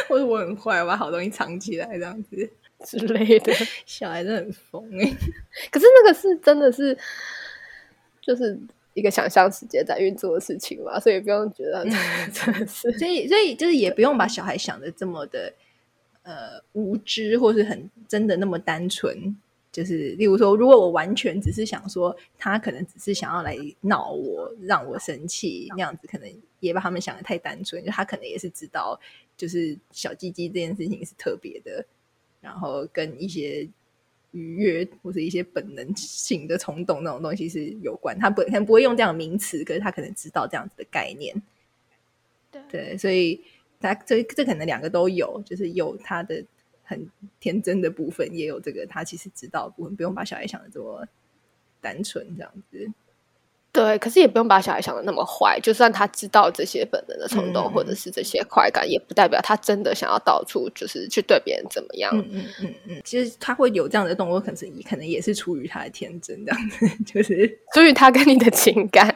或者我很坏，我把好东西藏起来，这样子。之类的。小孩真的很疯哎、可是那个是真的是，就是一个想象世界在运作的事情嘛，所以不用觉得 真的是。所以，所以就是也不用把小孩想的这么的呃无知，或是很真的那么单纯。就是例如说，如果我完全只是想说，他可能只是想要来闹我，让我生气，那样子可能也把他们想的太单纯。就他可能也是知道，就是小鸡鸡这件事情是特别的，然后跟一些愉悦或者一些本能性的冲动那种东西是有关。他本可能不会用这样的名词，可是他可能知道这样子的概念。对，所以他这这可能两个都有，就是有他的很天真的部分，也有这个他其实知道的部分，不用把小孩想的这么单纯这样子。对，可是也不用把小孩想的那么坏。就算他知道这些本能的冲动，嗯或者是这些快感，也不代表他真的想要到处就是去对别人怎么样。嗯嗯嗯嗯，其实他会有这样的动作，可能可能也是出于他的天真，这样子 就是出于他跟你的情感，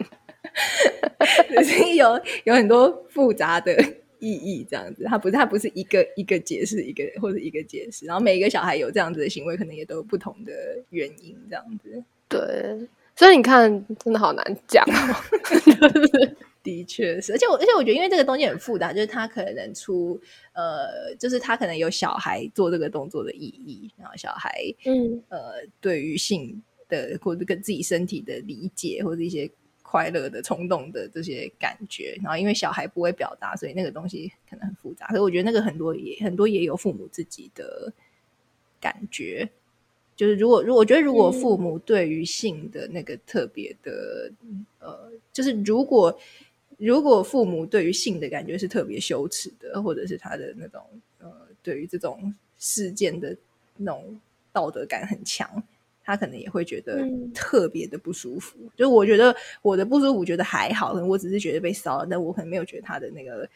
就是有有很多复杂的意义，这样子，他不是他不是一个一个解释一个或者一个解释，然后每一个小孩有这样子的行为，可能也都有不同的原因，这样子。对，所以你看，真的好难讲哦。就 是的确是，而且我而且我觉得，因为这个东西很复杂，就是他可能出呃，就是他可能有小孩做这个动作的意义，然后小孩嗯，呃对于性的或者跟自己身体的理解，或者一些快乐的冲动的这些感觉，然后因为小孩不会表达，所以那个东西可能很复杂。所以我觉得那个很多也很多也有父母自己的感觉。就是如果如果我觉得如果父母对于性的那个特别的、呃，就是如果如果父母对于性的感觉是特别羞耻的，或者是他的那种呃，对于这种事件的那种道德感很强，他可能也会觉得嗯特别的不舒服。就我觉得我的不舒服，觉得还好，可能我只是觉得被骚扰，但我可能没有觉得他的那个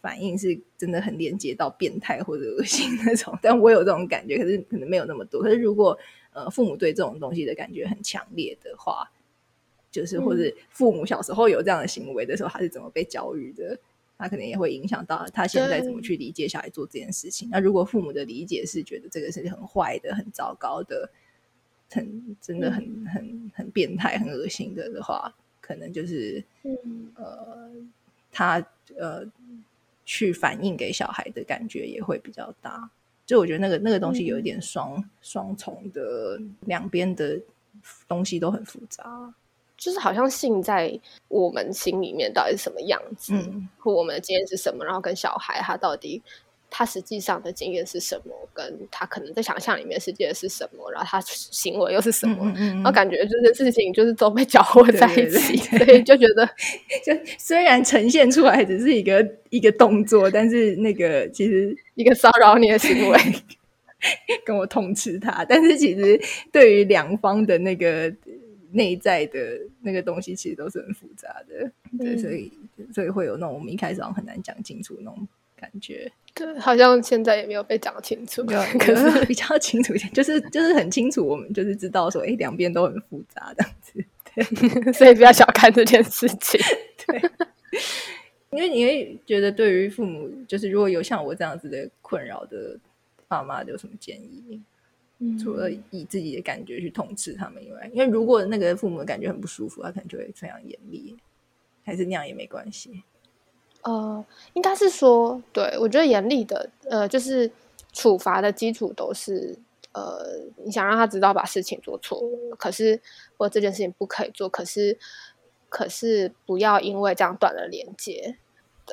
反应是真的很连接到变态或者恶心那种。但我有这种感觉，可是可能没有那么多。可是如果呃父母对这种东西的感觉很强烈的话，就是或者父母小时候有这样的行为的时候，他是怎么被教育的？他可能也会影响到他现在怎么去理解小孩做这件事情。那如果父母的理解是觉得这个是很坏的、很糟糕的、很真的很很很变态、很恶心的的话，可能就是呃，他呃去反映给小孩的感觉也会比较大。就我觉得那个那个东西有一点双双重的，两边的东西都很复杂。就是好像性在我们心里面到底是什么样子，或我们的经验是什么，然后跟小孩他到底他实际上的经验是什么，跟他可能在想象里面世界是什么，然后他行为又是什么，然后感觉这些事情就是都被搅和在一起，所以就觉得，就虽然呈现出来只是一个一个动作，但是那个其实一个骚扰你的行为，跟我痛斥他，但是其实对于两方的那个。内在的那个东西其实都是很复杂的，对，所以所以会有那种我们一开始好像很难讲清楚那种感觉。对，好像现在也没有被讲清楚，可是 比较清楚一点，就是就是很清楚，我们就是知道说，哎，两边都很复杂这样子，对，所以不要小看这件事情。对，因为你会觉得，对于父母，就是如果有像我这样子的困扰的爸妈，有什么建议？除了以自己的感觉去统治他们以外，因为如果那个父母的感觉很不舒服，他可能就会非常严厉，还是那样也没关系。呃，应该是说，对我觉得严厉的，呃，就是处罚的基础都是，呃，你想让他知道把事情做错，可是或这件事情不可以做，可是可是不要因为这样断了连接。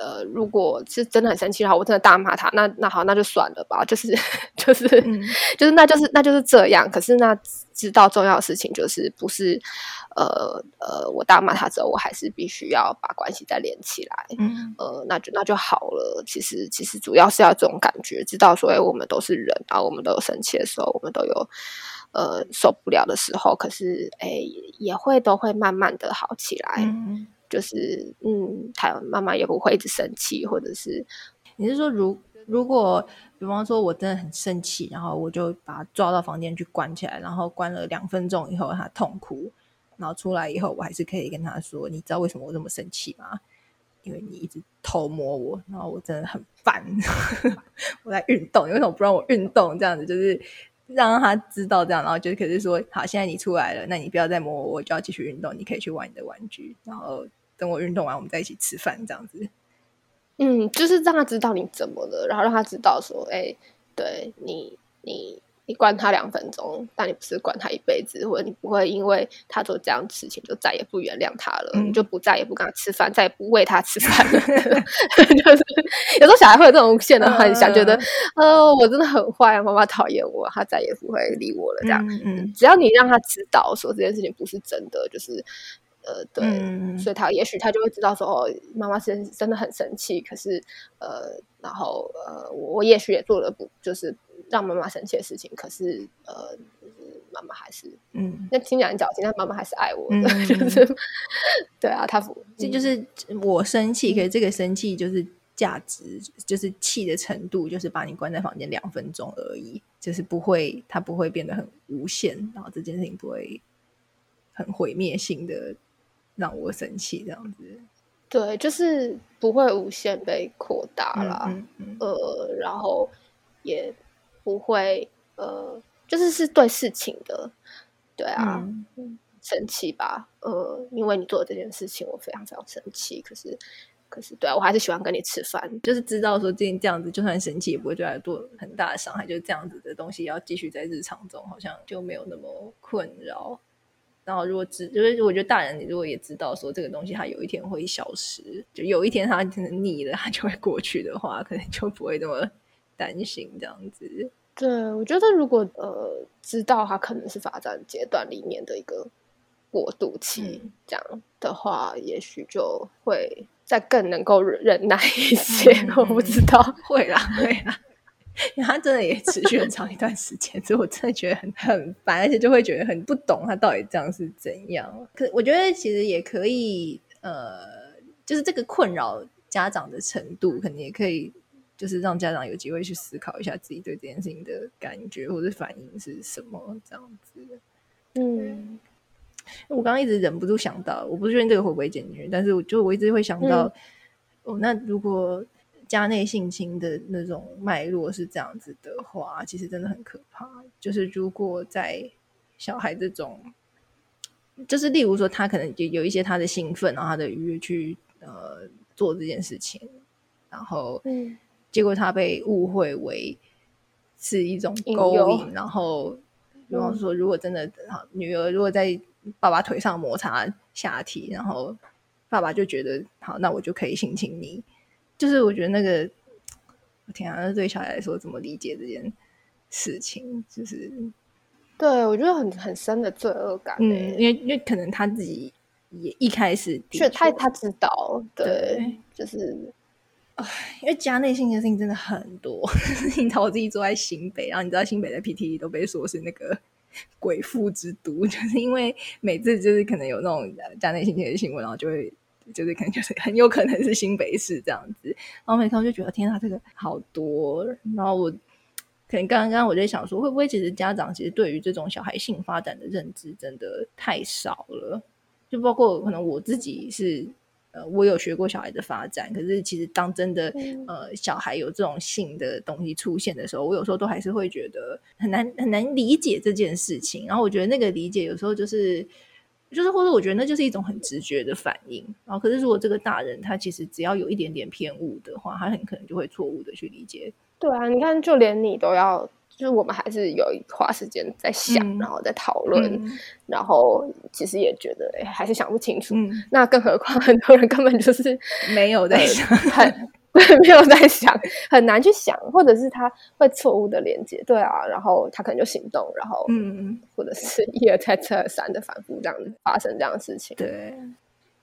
呃，如果是真的很生气的话，我真的大骂他，那那好，那就算了吧，就是 就是就是，那就是那就是这样。可是那知道重要的事情就是不是呃呃，我大骂他之后，我还是必须要把关系再连起来。嗯，呃，那就那就好了。其实其实主要是要这种感觉，知道说，哎，我们都是人，然后我们都有生气的时候，我们都有呃受不了的时候，可是哎，也会都会慢慢的好起来。就是嗯，他妈妈也不会一直生气，或者是你是说，如如果比方说我真的很生气，然后我就把他抓到房间去关起来，然后关了两分钟以后，他痛哭，然后出来以后，我还是可以跟他说：“你知道为什么我这么生气吗？因为你一直偷摸我，然后我真的很烦。我在运动，你为什么不让我运动？这样子就是让他知道这样，然后就可是说，好，现在你出来了，那你不要再摸我，我就要继续运动，你可以去玩你的玩具，然后。”等我运动完，我们再一起吃饭，这样子。嗯，就是让他知道你怎么了，然后让他知道说，哎，对你，你，你管他两分钟，但你不是管他一辈子，或者你不会因为他做这样事情就再也不原谅他了，你就不再也不跟他吃饭，再也不喂他吃饭了。就是有时候小孩会有这种无限的幻想，觉得，呃，我真的很坏，妈妈讨厌我，他再也不会理我了。这样，嗯，只要你让他知道说这件事情不是真的，就是。呃，对，所以他也许他就会知道说，哦，妈妈是真的很生气，可是，呃，然后，呃，我也许也做了不就是让妈妈生气的事情，可是，呃，妈妈还是，嗯，那听起来很矫情，但妈妈还是爱我的，就是，对啊，他这就是我生气，可是这个生气就是价值，就是气的程度，就是把你关在房间两分钟而已，就是不会，它不会变得很无限，然后这件事情不会很毁灭性的。让我生气这样子，对，就是不会无限被扩大啦，呃，然后也不会呃，就是是对事情的，对啊，生气吧，呃，因为你做的这件事情，我非常非常生气。可是，可是，对啊，我还是喜欢跟你吃饭，就是知道说这这样子，就算生气也不会对他做很大的伤害，就是这样子的东西要继续在日常中，好像就没有那么困扰。然后，如果知，就是我觉得大人，你如果也知道说这个东西它有一天会消失，就有一天它可能腻了，它就会过去的话，可能就不会那么担心这样子。对，我觉得如果呃知道它可能是发展阶段里面的一个过渡期，这样的话，也许就会再更能够忍耐一些。我不知道，会啦，会啦。因为他真的也持续很长一段时间，所以我真的觉得很很烦，而且就会觉得很不懂他到底这样是怎样。可我觉得其实也可以，呃，就是这个困扰家长的程度，可能也可以，就是让家长有机会去思考一下自己对这件事情的感觉或者反应是什么这样子。嗯，我刚刚一直忍不住想到，我不确定这个会不会进去，但是我就我一直会想到。哦，那如果家内性侵的那种脉络是这样子的话，其实真的很可怕。就是如果在小孩这种，就是例如说他可能就有一些他的兴奋，然后他的愉悦去呃做这件事情，然后嗯结果他被误会为是一种勾引，然后比方说，如果真的好女儿如果在爸爸腿上摩擦下体，然后爸爸就觉得好，那我就可以性侵你。就是我觉得那个，我天啊，那对小孩来说怎么理解这件事情？就是对我觉得很很深的罪恶感、嗯，欸，因为因为可能他自己也一开始的却他他知道，对，对就是因为家内性的事情真的很多。你知道我自己住在新北，然后你知道新北的 PTT 都被说是那个鬼父之都，就是因为每次就是可能有那种呃家内性侵的新闻，然后就会就是可能就是很有可能是新北市这样子。然后每次我就觉得天啊，这个好多。然后我可能刚刚刚我在想说，会不会其实家长其实对于这种小孩性发展的认知真的太少了？就包括可能我自己是。呃，我有学过小孩的发展，可是其实当真的嗯呃小孩有这种性的东西出现的时候，我有时候都还是会觉得很难很难理解这件事情。然后我觉得那个理解有时候就是就是或者我觉得那就是一种很直觉的反应。然后可是如果这个大人他其实只要有一点点偏误的话，他很可能就会错误的去理解。对啊，你看，就连你都要，就是我们还是有花时间在想，嗯然后在讨论，嗯然后其实也觉得，哎，还是想不清楚。嗯，那更何况很多人根本就是没有在想，很 没有在想，很难去想，或者是他会错误的连接，对啊，然后他可能就行动，然后嗯，或者是一而再再而三的反复这样子发生这样的事情。对。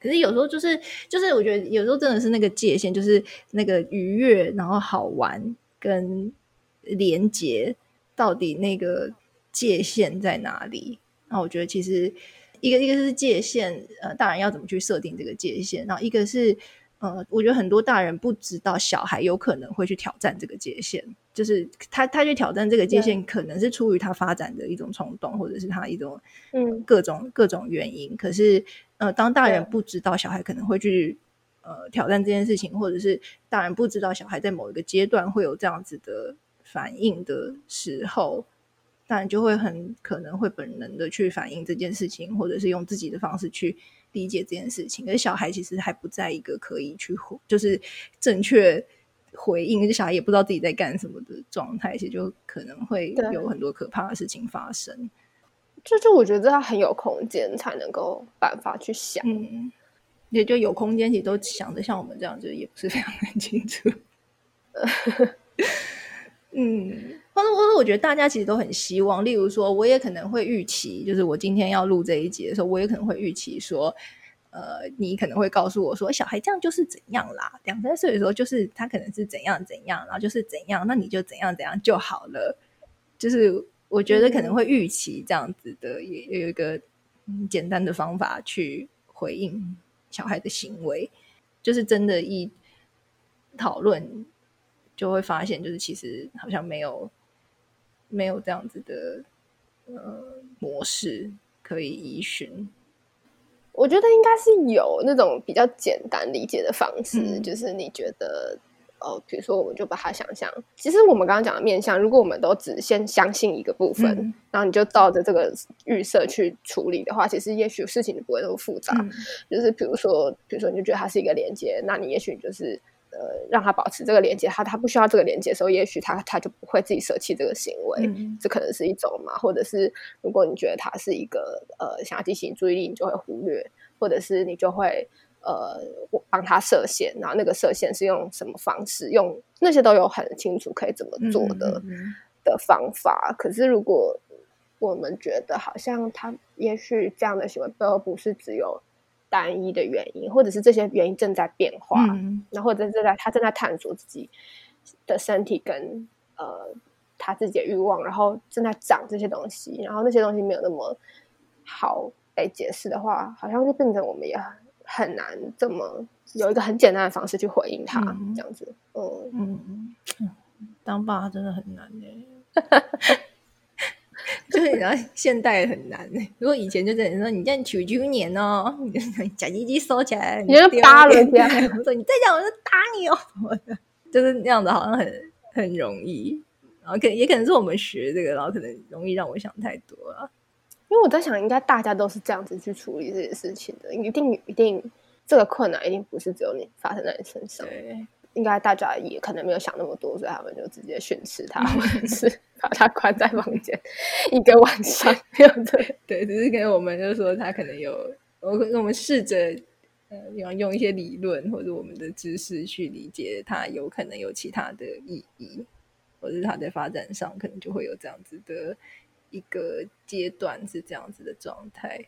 可是有时候就是就是，我觉得有时候真的是那个界限，就是那个愉悦，然后好玩跟连接，到底那个界限在哪里？然后我觉得其实一个一个是界限，呃，大人要怎么去设定这个界限，然后一个是呃，我觉得很多大人不知道小孩有可能会去挑战这个界限，就是他他去挑战这个界限，可能是出于他发展的一种冲动，或者是他一种嗯。各种各种原因。可是呃，当大人不知道小孩可能会去呃挑战这件事情，或者是大人不知道小孩在某一个阶段会有这样子的反应的时候，大人就会很可能会本能的去反映这件事情，或者是用自己的方式去理解这件事情。而小孩其实还不在一个可以去回就是正确回应，就小孩也不知道自己在干什么的状态，其实就可能会有很多可怕的事情发生。就就我觉得他很有空间才能够办法去想。嗯，也就有空间，其实都想的像我们这样，就也不是非常很清楚。嗯，或者或者，我觉得大家其实都很希望，例如说，我也可能会预期，就是我今天要录这一集的时候，我也可能会预期说，呃，你可能会告诉我说，小孩这样就是怎样啦，两三岁的时候就是他可能是怎样怎样，然后就是怎样，那你就怎样怎样就好了。就是我觉得可能会预期这样子的，也也有一个嗯简单的方法去回应小孩的行为，就是真的，一讨论就会发现，就是其实好像没有没有这样子的呃模式可以依循。我觉得应该是有那种比较简单理解的方式，嗯就是你觉得。哦，比如说，我们就把它想象，其实我们刚刚讲的面向，如果我们都只先相信一个部分，嗯然后你就照着这个预设去处理的话，其实也许事情就不会那么复杂。嗯就是比如说，比如说你就觉得它是一个连接，那你也许就是呃让他保持这个连接，他他不需要这个连接的时候，也许他他就不会自己舍弃这个行为，嗯这可能是一种嘛。或者是如果你觉得他是一个呃想要进行注意力，你就会忽略，或者是你就会呃帮他设限，然后那个设限是用什么方式，用那些都有很清楚可以怎么做的。嗯嗯的方法。可是如果我们觉得好像他也许这样的行为背后不是只有单一的原因，或者是这些原因正在变化，嗯。然后或者正在他正在探索自己的身体跟呃他自己的欲望，然后正在长这些东西，然后那些东西没有那么好被解释的话，好像就变成我们也很很难这么有一个很简单的方式去回应他，嗯。这样子，嗯。嗯嗯，当爸真的很难呢、就对，然后现代很难。如果以前就真的说你这样求求年哦，假鸡鸡收起来，你就扒人家。我说你再讲，我就打你哦，什么的，就是那样子，好像很很容易。然后可也可能是我们学这个，然后可能容易让我想太多了。因为我在想，应该大家都是这样子去处理这些事情的，一定一定这个困难一定不是只有你发生在你身上。对。应该大家也可能没有想那么多，所以他们就直接训斥他，或者是把他关在房间一个晚上。对对，只是给我们就说他可能有，我我们试着呃用用一些理论或者我们的知识去理解他有可能有其他的意义，或者是他在发展上可能就会有这样子的一个阶段是这样子的状态。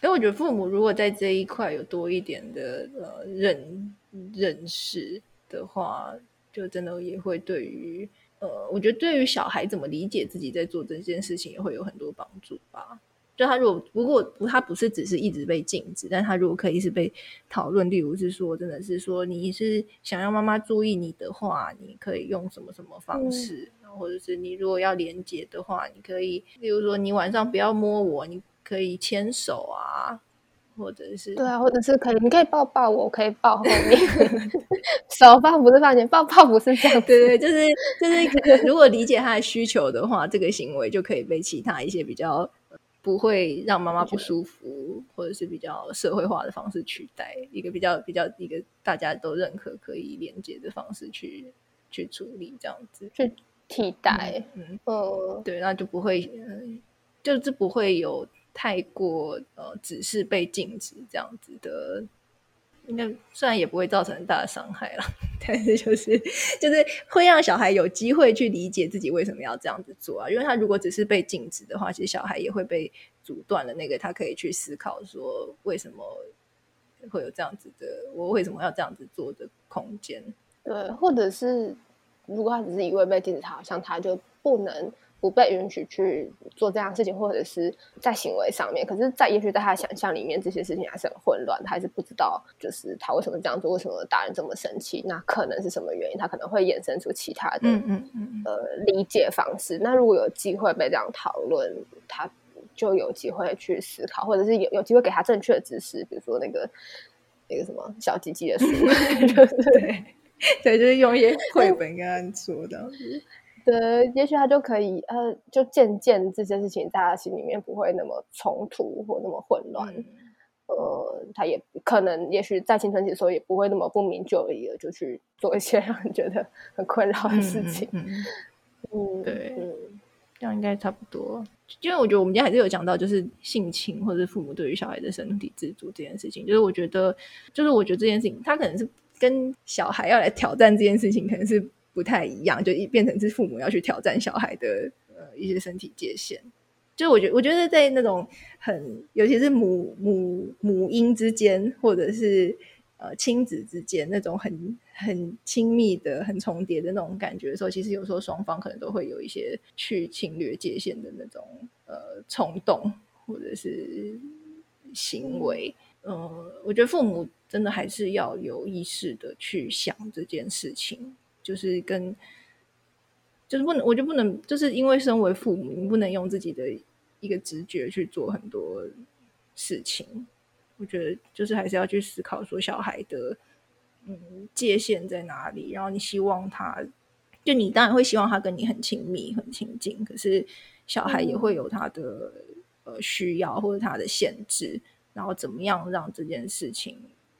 所以我觉得父母如果在这一块有多一点的呃认认识的话，就真的也会对于呃，我觉得对于小孩怎么理解自己在做这件事情也会有很多帮助吧。就他如果不过不他不是只是一直被禁止，但他如果可以是被讨论，例如是说真的是说你是想要妈妈注意你的话，你可以用什么什么方式，或者是你如果要连接的话，你可以例如说你晚上不要摸我，你。可以牵手啊，或者是对啊，或者是可以，你可以抱抱我，可以抱后面，手抱不是放前，抱抱不是这样，对对，就是就是，如果理解他的需求的话，这个行为就可以被其他一些比较不会让妈妈不舒服，或者是比较社会化的方式取代，一个比较比较一个大家都认可可以连接的方式去去处理，这样子。去替代，嗯，哦，对，那就不会，就是不会有。太过呃，只是被禁止这样子的，应该虽然也不会造成很大的伤害了，但是就是就是会让小孩有机会去理解自己为什么要这样子做啊。因为他如果只是被禁止的话，其实小孩也会被阻断了那个他可以去思考说为什么会有这样子的，我为什么要这样子做的空间。对，或者是如果他只是一味被禁止，他好像他就不能。不被允许去做这样事情，或者是在行为上面，可是，在也许在他的想象里面，这些事情还是很混乱，他还是不知道，就是他为什么这样做，为什么大人这么生气，那可能是什么原因？他可能会衍生出其他的，嗯嗯嗯，呃，理解方式。那如果有机会被这样讨论，他就有机会去思考，或者是有有机会给他正确的知识，比如说那个那个什么小鸡鸡的书，对 对，就是用一些 绘本跟他说的。对，也许他就可以，呃，就渐渐这件事情在他心里面不会那么冲突或那么混乱，呃，他也可能，也许在青春期的时候也不会那么不明就里的就去做一些让人觉得很困扰的事情。嗯，对，这样应该差不多。因为我觉得我们今天还是有讲到，就是性侵或者父母对于小孩的身体自主这件事情，就是我觉得，就是我觉得这件事情，他可能是跟小孩要来挑战这件事情，可能是。不太一样，就一变成是父母要去挑战小孩的呃一些身体界限。就我觉我觉得在那种很，尤其是母母母婴之间，或者是呃亲子之间那种很很亲密的、很重叠的那种感觉的时候，其实有时候双方可能都会有一些去侵略界限的那种呃冲动或者是行为。嗯，我觉得父母真的还是要有意识的去想这件事情。就是跟，就是不能，我就不能，就是因为身为父母，你不能用自己的一个直觉去做很多事情。我觉得就是还是要去思考说小孩的嗯界限在哪里，然后你希望他，就你当然会希望他跟你很亲密、很亲近，可是小孩也会有他的呃需要或者他的限制，然后怎么样让这件事情。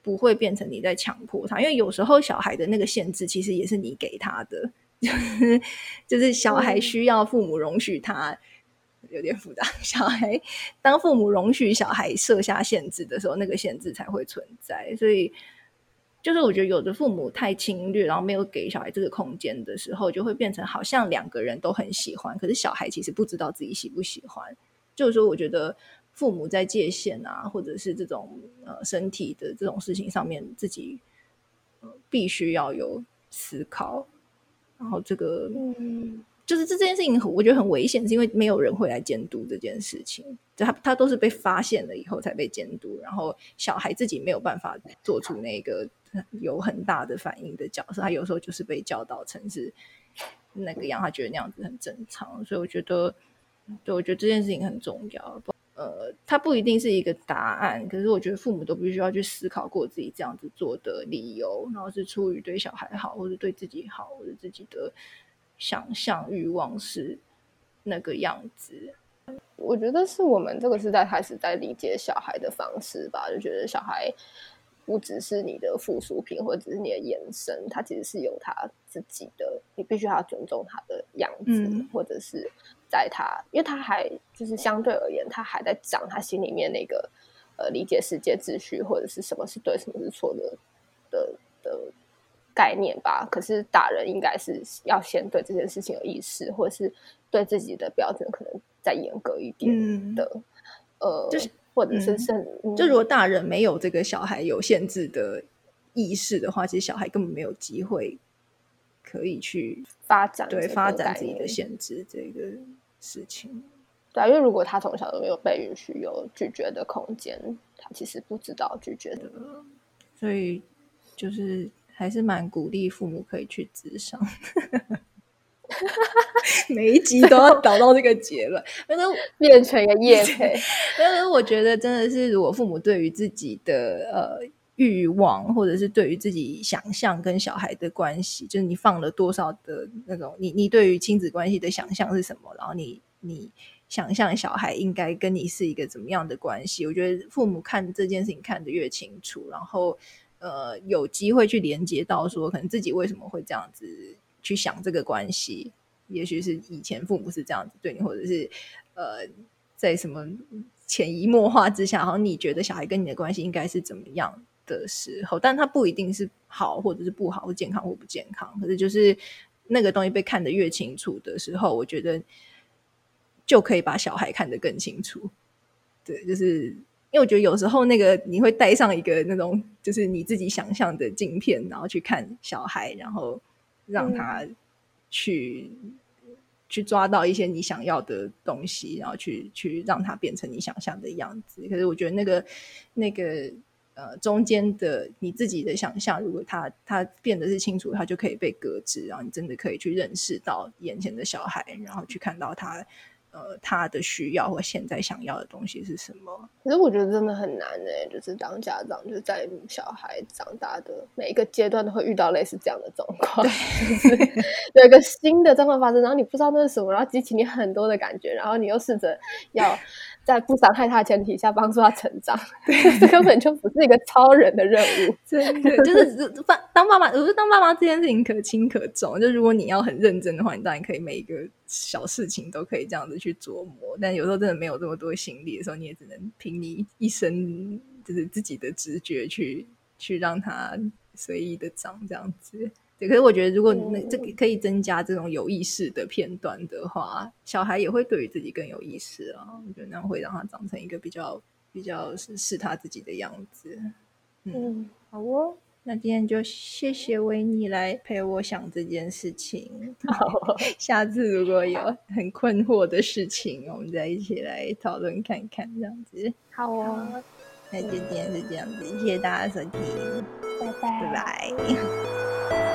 不会变成你在强迫他，因为有时候小孩的那个限制其实也是你给他的，就是就是小孩需要父母容许他，有点复杂。小孩当父母容许小孩设下限制的时候，那个限制才会存在。所以，就是我觉得有的父母太侵略，然后没有给小孩这个空间的时候，就会变成好像两个人都很喜欢，可是小孩其实不知道自己喜不喜欢。就是说，我觉得。父母在界限啊，或者是这种呃身体的这种事情上面，自己呃必须要有思考。然后这个，嗯，就是这这件事情，我觉得很危险，是因为没有人会来监督这件事情。他他都是被发现了以后才被监督，然后小孩自己没有办法做出那个有很大的反应的角色。他有时候就是被教导成是那个样，他觉得那样子很正常。所以我觉得。对，我觉得这件事情很重要。呃，它不一定是一个答案，可是我觉得父母都必须要去思考过自己这样子做的理由，然后是出于对小孩好，或者对自己好，或者自己的想象欲望是那个样子。我觉得是我们这个时代开始在理解小孩的方式吧，就觉得小孩不只是你的附属品，或者只是你的延伸，他其实是有他自己的，你必须要尊重他的样子，或者是。在他，因为他还就是相对而言，他还在长他心里面那个呃理解世界秩序或者是什么是对什么是错的的的概念吧。可是大人应该是要先对这件事情有意识，或者是对自己的标准可能再严格一点的。呃，就是或者是是，就如果大人没有这个小孩有限制的意识的话，其实小孩根本没有机会可以去发展，对发展自己的限制这个。事情，对啊，因为如果他从小都没有被允许有拒绝的空间，他其实不知道拒绝的，所以就是还是蛮鼓励父母可以去智商，每一集都要导到这个结论，但是 变成一个业配，但是我觉得真的是，如果父母对于自己的呃欲望，或者是对于自己想象跟小孩的关系，就是你放了多少的那种，你你对于亲子关系的想象是什么？然后你你想象小孩应该跟你是一个怎么样的关系？我觉得父母看这件事情看得越清楚，然后呃有机会去连接到说，可能自己为什么会这样子去想这个关系？也许是以前父母是这样子对你，或者是呃在什么潜移默化之下，然后你觉得小孩跟你的关系应该是怎么样？的时候，但他不一定是好，或者是不好，或健康或不健康。可是，就是那个东西被看得越清楚的时候，我觉得就可以把小孩看得更清楚。对，就是因为我觉得有时候那个你会带上一个那种，就是你自己想象的镜片，然后去看小孩，然后让他去去抓到一些你想要的东西，然后去去让他变成你想象的样子。可是，我觉得那个那个。呃，中间的你自己的想象，如果他他变得是清楚，他就可以被搁置，然后你真的可以去认识到眼前的小孩，然后去看到他。呃，他的需要或现在想要的东西是什么？可是我觉得真的很难哎，就是当家长，就是在小孩长大的每一个阶段都会遇到类似这样的状况，对，有一个新的状况发生，然后你不知道那是什么，然后激起你很多的感觉，然后你又试着要在不伤害他的前提下帮助他成长，这根本就不是一个超人的任务，真的就是当当爸妈，我觉得当爸妈这件事情可轻可重，就如果你要很认真的话，你当然可以每一个。小事情都可以这样子去琢磨，但有时候真的没有这么多心力的时候，你也只能凭你一生就是自己的直觉去去让他随意的长这样子。对，可是我觉得如果那这个可以增加这种有意识的片段的话，小孩也会对于自己更有意识啊。我觉得那样会让他长成一个比较比较是是他自己的样子。嗯，好哦。那今天就谢谢维尼来陪我想这件事情。好，下次如果有很困惑的事情，我们再一起来讨论看看，这样子。好哦，那就今天是这样子，谢谢大家收听，拜拜，拜拜。